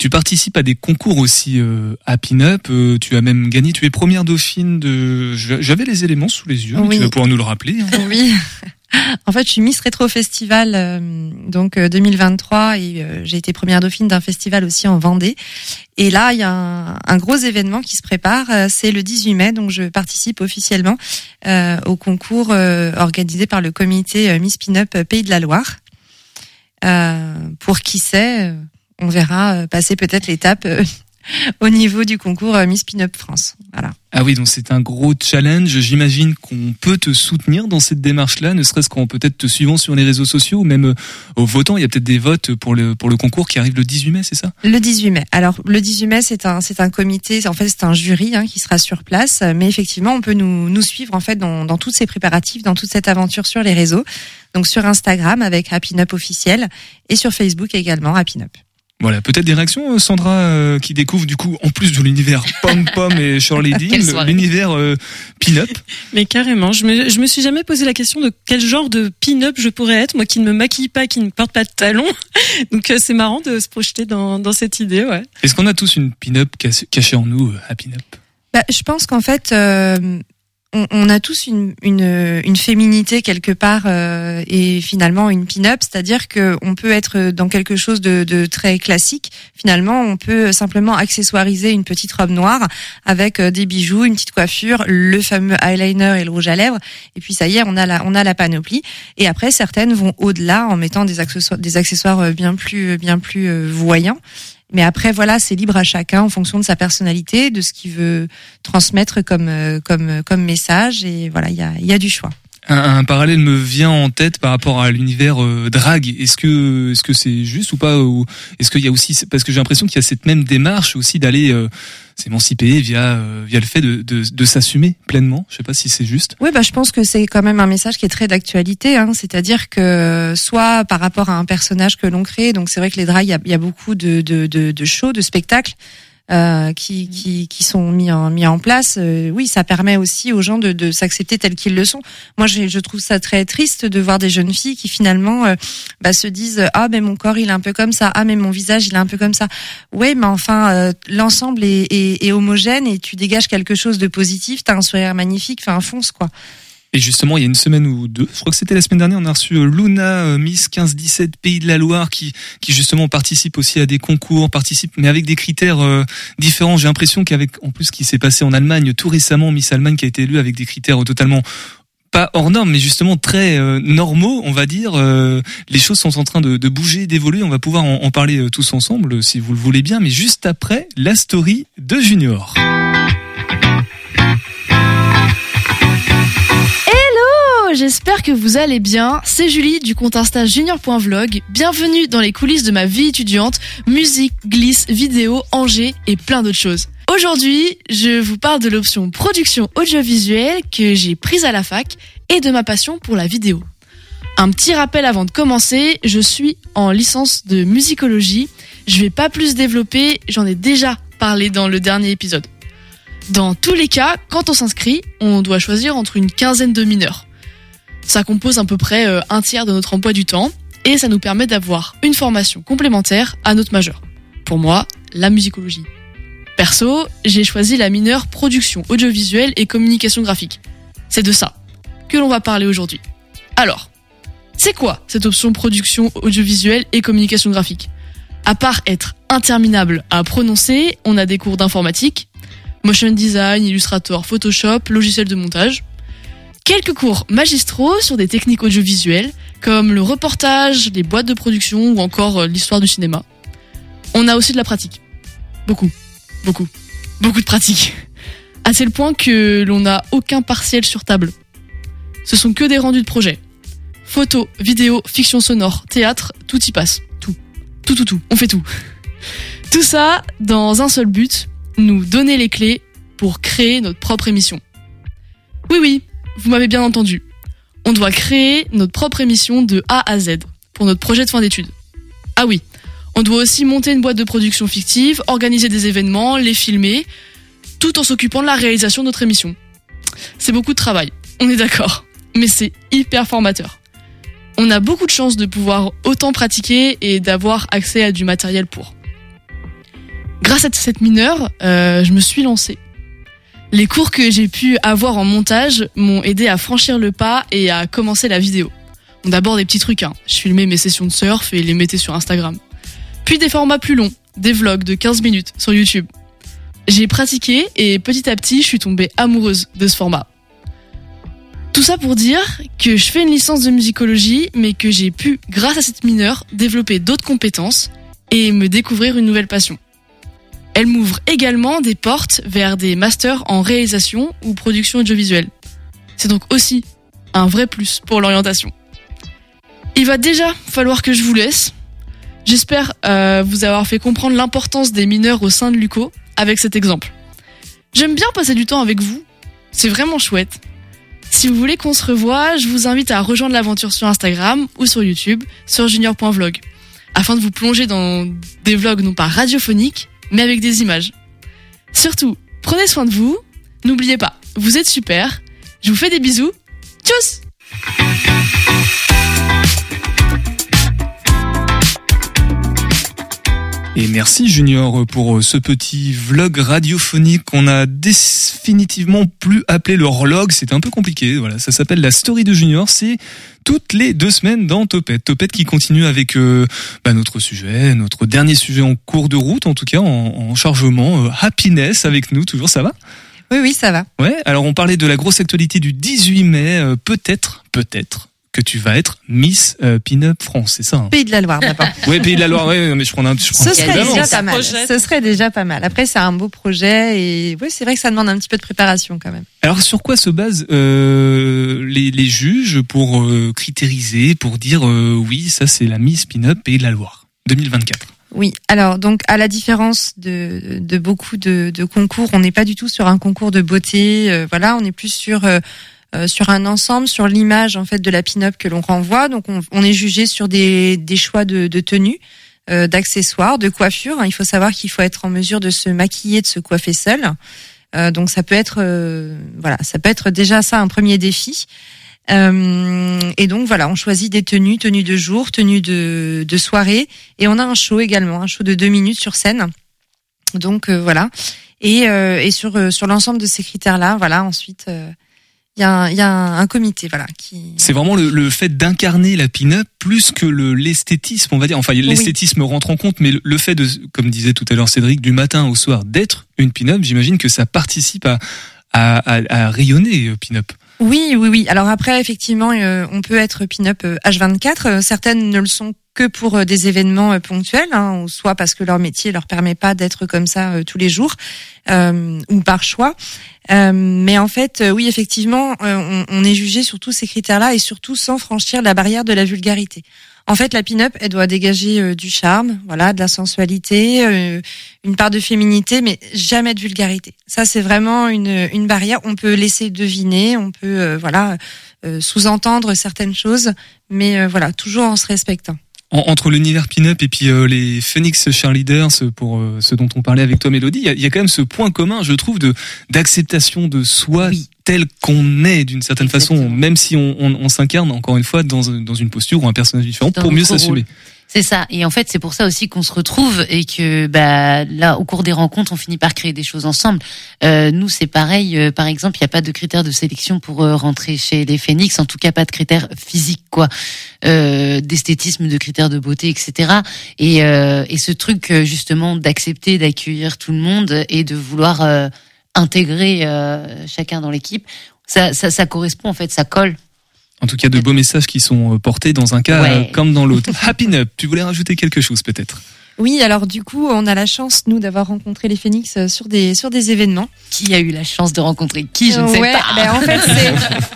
Tu participes à des concours aussi euh, à Pin-Up. euh, tu as même gagné. Tu es première dauphine de. J'avais les éléments sous les yeux. mais. Tu vas pouvoir nous le rappeler. hein. Oui. En fait, je suis Miss Rétro Festival euh, donc euh, 2023 et euh, j'ai été première dauphine d'un festival aussi en Vendée. Et là, il y a un, un gros événement qui se prépare. euh, C'est le 18 mai, donc je participe officiellement euh, au concours euh, organisé par le comité euh, Miss Pin-Up Pays de la Loire. Euh, pour qui sait, euh, on verra euh, passer peut-être l'étape euh, au niveau du concours euh, Miss Pin-Up France. Voilà. Ah oui, donc c'est un gros challenge. J'imagine qu'on peut te soutenir dans cette démarche-là, ne serait-ce qu'en peut-être te suivant sur les réseaux sociaux ou même au votant. Il y a peut-être des votes pour le pour le concours qui arrive le 18 mai, c'est ça? Le 18 mai. Alors le 18 mai, c'est un c'est un comité, en fait c'est un jury hein, qui sera sur place, mais effectivement on peut nous nous suivre en fait dans dans tous ces préparatifs, dans toute cette aventure sur les réseaux. Donc sur Instagram avec Happy Up officiel et sur Facebook également Happy Up. Voilà, peut-être des réactions, euh, Sandra, euh, qui découvre du coup, en plus de l'univers Pom Pom et Shirley Dean, l'univers euh, pin-up. Mais carrément, je me, je me suis jamais posé la question de quel genre de pin-up je pourrais être, moi qui ne me maquille pas, qui ne porte pas de talons. Donc euh, c'est marrant de se projeter dans, dans cette idée, ouais. Est-ce qu'on a tous une pin-up cachée cachée en nous, euh, à pin-up? Bah, je pense qu'en fait, euh, on, on a tous une, une, une féminité quelque part euh, et finalement une pin-up, c'est-à-dire que on peut être dans quelque chose de, de très classique. Finalement, on peut simplement accessoiriser une petite robe noire avec euh, des bijoux, une petite coiffure, le fameux eyeliner et le rouge à lèvres, et puis ça y est, on a la, on a la panoplie. Et après, certaines vont au-delà en mettant des accessoires, des accessoires euh, bien plus, bien plus euh, voyants. Mais après, voilà, c'est libre à chacun en fonction de sa personnalité, de ce qu'il veut transmettre comme euh, comme comme message. Et voilà, il y a y a du choix. un, un parallèle me vient en tête par rapport à l'univers euh, drague. Est-ce que est-ce que c'est juste ou pas est-ce qu'il y a aussi parce que j'ai l'impression qu'il y a cette même démarche aussi d'aller euh, s'émanciper via euh, via le fait de de, s'assumer pleinement. Je sais pas si c'est juste. Oui, bah, je pense que c'est quand même un message qui est très d'actualité. Hein. C'est-à-dire que soit par rapport à un personnage que l'on crée, donc c'est vrai que les drags, il y a, beaucoup de, de shows, de spectacles. Euh, qui, qui, qui sont mis en, mis en place, euh, oui, ça permet aussi aux gens de, de s'accepter tels qu'ils le sont. Moi, je, je trouve ça très triste de voir des jeunes filles qui finalement euh, bah, se disent ah mais mon corps il est un peu comme ça, ah mais mon visage il est un peu comme ça. Ouais, mais enfin euh, l'ensemble est, est, est homogène et tu dégages quelque chose de positif. T'as un sourire magnifique, enfin fonce quoi. Et justement, il y a une semaine ou deux, je crois que c'était la semaine dernière, on a reçu euh, Luna euh, Miss 15-17 Pays de la Loire qui, qui justement participe aussi à des concours, participe, mais avec des critères euh, différents. J'ai l'impression qu'avec, en plus, ce qui s'est passé en Allemagne tout récemment, Miss Allemagne qui a été élue avec des critères totalement pas hors normes, mais justement très normaux, on va dire. Les choses sont en train de, bouger, d'évoluer. On va pouvoir en, en parler tous ensemble, si vous le voulez bien. Mais juste après, la story de Junior. J'espère que vous allez bien. C'est Julie du compte Insta junior.vlog. Bienvenue dans les coulisses de ma vie étudiante, musique, glisse, vidéo, Angers et plein d'autres choses. Aujourd'hui, je vous parle de l'option production audiovisuelle que j'ai prise à la fac et de ma passion pour la vidéo. Un petit rappel avant de commencer, je suis en licence de musicologie. Je vais pas plus développer, j'en ai déjà parlé dans le dernier épisode. Dans tous les cas, quand on s'inscrit, on doit choisir entre une quinzaine de mineurs. Ça compose à peu près euh, un tiers de notre emploi du temps et ça nous permet d'avoir une formation complémentaire à notre majeur. Pour moi, la musicologie. Perso, j'ai choisi la mineure production audiovisuelle et communication graphique. C'est de ça que l'on va parler aujourd'hui. Alors, c'est quoi cette option production audiovisuelle et communication graphique? À part être interminable à prononcer, on a des cours d'informatique, motion design, Illustrator, Photoshop, logiciel de montage. Quelques cours magistraux sur des techniques audiovisuelles comme le reportage, les boîtes de production ou encore euh, l'histoire du cinéma. On a aussi de la pratique. Beaucoup, beaucoup, beaucoup de pratique. À tel point que l'on n'a aucun partiel sur table. Ce sont que des rendus de projet. Photos, vidéos, fiction sonore, théâtre, tout y passe. Tout. Tout, tout, tout. On fait tout. Tout ça dans un seul but, nous donner les clés pour créer notre propre émission. Oui, oui, vous m'avez bien entendu. On doit créer notre propre émission de A à Z pour notre projet de fin d'études. Ah oui, on doit aussi monter une boîte de production fictive, organiser des événements, les filmer, tout en s'occupant de la réalisation de notre émission. C'est beaucoup de travail, on est d'accord, mais c'est hyper formateur. On a beaucoup de chance de pouvoir autant pratiquer et d'avoir accès à du matériel pour. Grâce à cette mineure, euh, je me suis lancée. Les cours que j'ai pu avoir en montage m'ont aidé à franchir le pas et à commencer la vidéo. D'abord des petits trucs, hein. je filmais mes sessions de surf et les mettais sur Instagram. Puis des formats plus longs, des vlogs de 15 minutes sur YouTube. J'ai pratiqué et petit à petit je suis tombée amoureuse de ce format. Tout ça pour dire que je fais une licence de musicologie, mais que j'ai pu, grâce à cette mineure, développer d'autres compétences et me découvrir une nouvelle passion. Elle m'ouvre également des portes vers des masters en réalisation ou production audiovisuelle. C'est donc aussi un vrai plus pour l'orientation. Il va déjà falloir que je vous laisse. J'espère euh, vous avoir fait comprendre l'importance des mineurs au sein de l'UCO avec cet exemple. J'aime bien passer du temps avec vous, c'est vraiment chouette. Si vous voulez qu'on se revoie, je vous invite à rejoindre l'aventure sur Instagram ou sur YouTube sur junior.vlog afin de vous plonger dans des vlogs non pas radiophoniques mais avec des images. Surtout, prenez soin de vous, n'oubliez pas, vous êtes super, je vous fais des bisous, tchuss Et merci Junior pour euh, ce petit vlog radiophonique qu'on a définitivement plus appelé le vlog. C'était un peu compliqué. Voilà, ça s'appelle la story de Junior. C'est toutes les deux semaines dans Topette. Topette qui continue avec euh, bah, notre sujet, notre dernier sujet en cours de route, en tout cas en, en chargement. Euh, happiness avec nous, toujours ça va? Oui, oui, ça va. Ouais. Alors on parlait de la grosse actualité du 18 mai. Euh, peut-être, peut-être que tu vas être Miss euh, Pin-Up France, c'est ça hein Pays de la Loire d'abord. Ouais, Pays de la Loire. Ouais, mais je prends un. Je prends Ce un petit peu serait déjà pas mal. Ce serait déjà pas mal. Après, c'est un beau projet et oui, c'est vrai que ça demande un petit peu de préparation quand même. Alors sur quoi se basent euh, les, les juges pour euh, critériser, pour dire euh, oui, ça c'est la Miss Pin-Up Pays de la Loire 2024 Oui, alors donc à la différence de, de beaucoup de, de concours, on n'est pas du tout sur un concours de beauté, euh, voilà, on est plus sur euh, sur un ensemble, sur l'image en fait de la pin-up que l'on renvoie. Donc on, on est jugé sur des, des choix de, de tenues, euh, d'accessoires, de coiffure. Il faut savoir qu'il faut être en mesure de se maquiller, de se coiffer seul. Euh, donc ça peut être euh, voilà, ça peut être déjà ça un premier défi. Euh, et donc voilà, on choisit des tenues, tenues de jour, tenues de, de soirée, et on a un show également, un show de deux minutes sur scène. Donc voilà, et, et sur sur l'ensemble de ces critères-là, voilà, ensuite il y a, un- il y a un, un comité, voilà, qui C'est vraiment le, le fait d'incarner la pin-up plus que le l'esthétisme, on va dire. Enfin, l'esthétisme rentre en compte, mais le, le fait de, comme disait tout à l'heure Cédric, du matin au soir d'être une pin-up, j'imagine que ça participe à à, à, à rayonner euh, pin-up. Oui, oui, oui. Alors après, effectivement, euh, on peut être pin-up euh, H24. Euh, certaines ne le sont que pour euh, des événements euh, ponctuels, hein, soit parce que leur métier leur permet pas d'être comme ça euh, tous les jours, euh, ou par choix. Mais en fait, oui, effectivement, on, est jugé sur tous ces critères-là et surtout sans franchir la barrière de la vulgarité. En fait, la pin-up, elle doit dégager du charme, voilà, de la sensualité, une part de féminité, mais jamais de vulgarité. Ça, c'est vraiment une, une barrière. On peut laisser deviner, on peut, voilà, sous-entendre certaines choses, mais voilà, toujours en se respectant. En- entre l'univers pin-up et puis euh, les Phoenix euh, pour euh, ce dont on parlait avec toi, Mélodie, il y a, il y a quand même ce point commun, je trouve, de d'acceptation de soi tel qu'on est d'une certaine façon, même si on, on, on s'incarne encore une fois dans, un- dans une posture ou un personnage différent Dans pour mieux s'assumer. C'est ça. Et en fait, c'est pour ça aussi qu'on se retrouve et que bah là, au cours des rencontres, on finit par créer des choses ensemble. Euh, nous, c'est pareil. euh, par exemple, il n'y a pas de critères de sélection pour euh, rentrer chez les Phoenix. En tout cas, pas de critères physiques, quoi, euh, d'esthétisme, de critères de beauté, etc. Et, euh, et ce truc justement d'accepter, d'accueillir tout le monde et de vouloir intégrer chacun dans l'équipe, ça, ça, ça correspond en fait, ça colle. En tout cas, de beaux messages qui sont euh, portés dans un cas Ouais. euh, comme dans l'autre. Happy Up, tu voulais rajouter quelque chose peut-être? Oui, alors du coup, on a la chance, nous, d'avoir rencontré les Phoenix euh, sur des, sur des événements. Qui a eu la chance de rencontrer qui Je ne sais Ouais, pas. ben, en fait,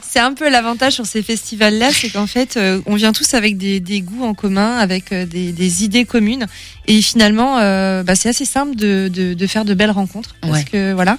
c'est, un peu l'avantage sur ces festivals-là, c'est qu'en fait, on vient tous avec des, des goûts en commun, avec des, des idées communes. Et finalement, euh, bah, c'est assez simple de, de, de faire de belles rencontres. Parce Ouais. que, voilà.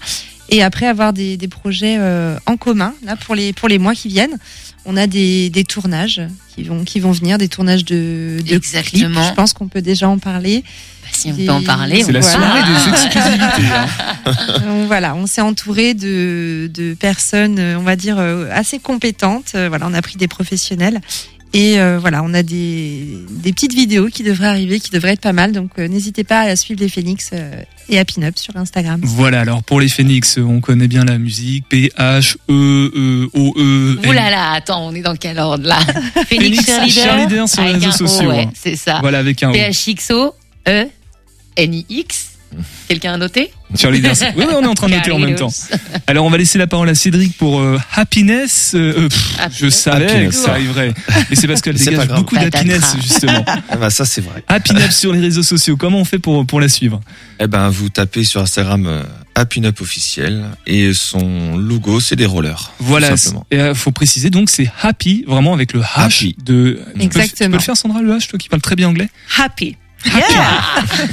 Et après avoir des, des projets euh, en commun, là, pour les, pour les mois qui viennent, on a des, des tournages qui vont, qui vont venir, des tournages de, de Exactement. clips. Je pense qu'on peut déjà en parler. si on peut en parler, C'est la soirée des exclusivités. hein. Donc voilà, on s'est entouré de, de personnes, on va dire, euh, assez compétentes. Euh, Voilà, on a pris des professionnels. Et euh, voilà, on a des, des petites vidéos qui devraient arriver, qui devraient être pas mal. Donc euh, n'hésitez pas à suivre les Phoenix euh, et à Pinup sur Instagram. Voilà, alors pour les Phoenix, on connaît bien la musique, P-H-E-E-O-E. Ouh là là, attends, on est dans quel ordre là Phoenix Cheerleader sur les réseaux sociaux, ouais, hein. c'est ça. Voilà, avec un O. P-H-X-O, E, N-I-X. Quelqu'un a noté Sur les derniers- Oui, on est en train de noter en même temps. Alors, on va laisser la parole à Cédric pour euh, Happiness. Euh, euh, pff, je savais Happiness. que ça arriverait. Et c'est parce qu'elle dégage beaucoup d'happiness, justement. Ah bah ça c'est vrai. Happiness sur les réseaux sociaux. Comment on fait pour, pour la suivre? Eh ben vous tapez sur Instagram euh, Happy Up officiel et son logo c'est des rollers. Voilà. Et euh, faut préciser donc c'est happy vraiment avec le H Happy. de. Tu peux- Tu peux Exactement. le faire Sandra le H toi qui parle très bien anglais? Happy.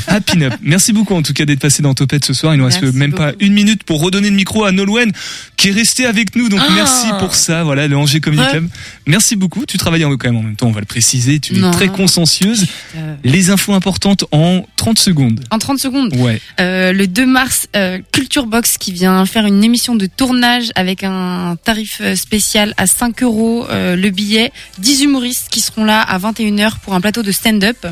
Happy Up. Merci beaucoup en tout cas d'être passé dans Topette ce soir. Il nous reste Merci même pas une minute pour redonner le micro à Nolwenn qui est resté avec nous. Donc Ah. merci pour ça. Voilà le Angers Comedy Ouais. Club. Merci beaucoup. Tu travailles en- quand même en même temps. On va le préciser. Tu es très consciencieuse. Euh, Les infos importantes en 30 secondes. En 30 secondes. Ouais. Euh, le 2 mars, euh, Culture Box qui vient faire une émission de tournage avec un tarif euh, spécial à 5 euros euh, le billet. 10 humoristes qui seront là à 21h pour un plateau de stand-up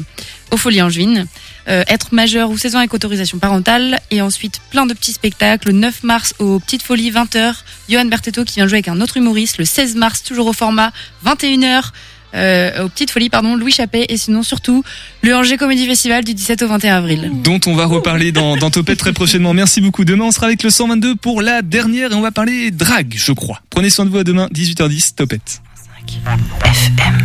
au Folie Angevine. Euh, être majeur ou 16 ans avec autorisation parentale. Et ensuite, plein de petits spectacles. Le 9 mars, aux Petites Folies, 20h. Johan Bertetto qui vient jouer avec un autre humoriste. Le 16 mars, toujours au format, 21h. Euh, aux Petites Folies, pardon, Louis Chappet. Et sinon, surtout, le Angers Comedy Festival du 17 au 21 avril. dont on va reparler dans, dans Topette très prochainement. Merci beaucoup. Demain, on sera avec le 122 pour la dernière et on va parler drague, je crois. Prenez soin de vous à demain, 18h10, Topette. FM.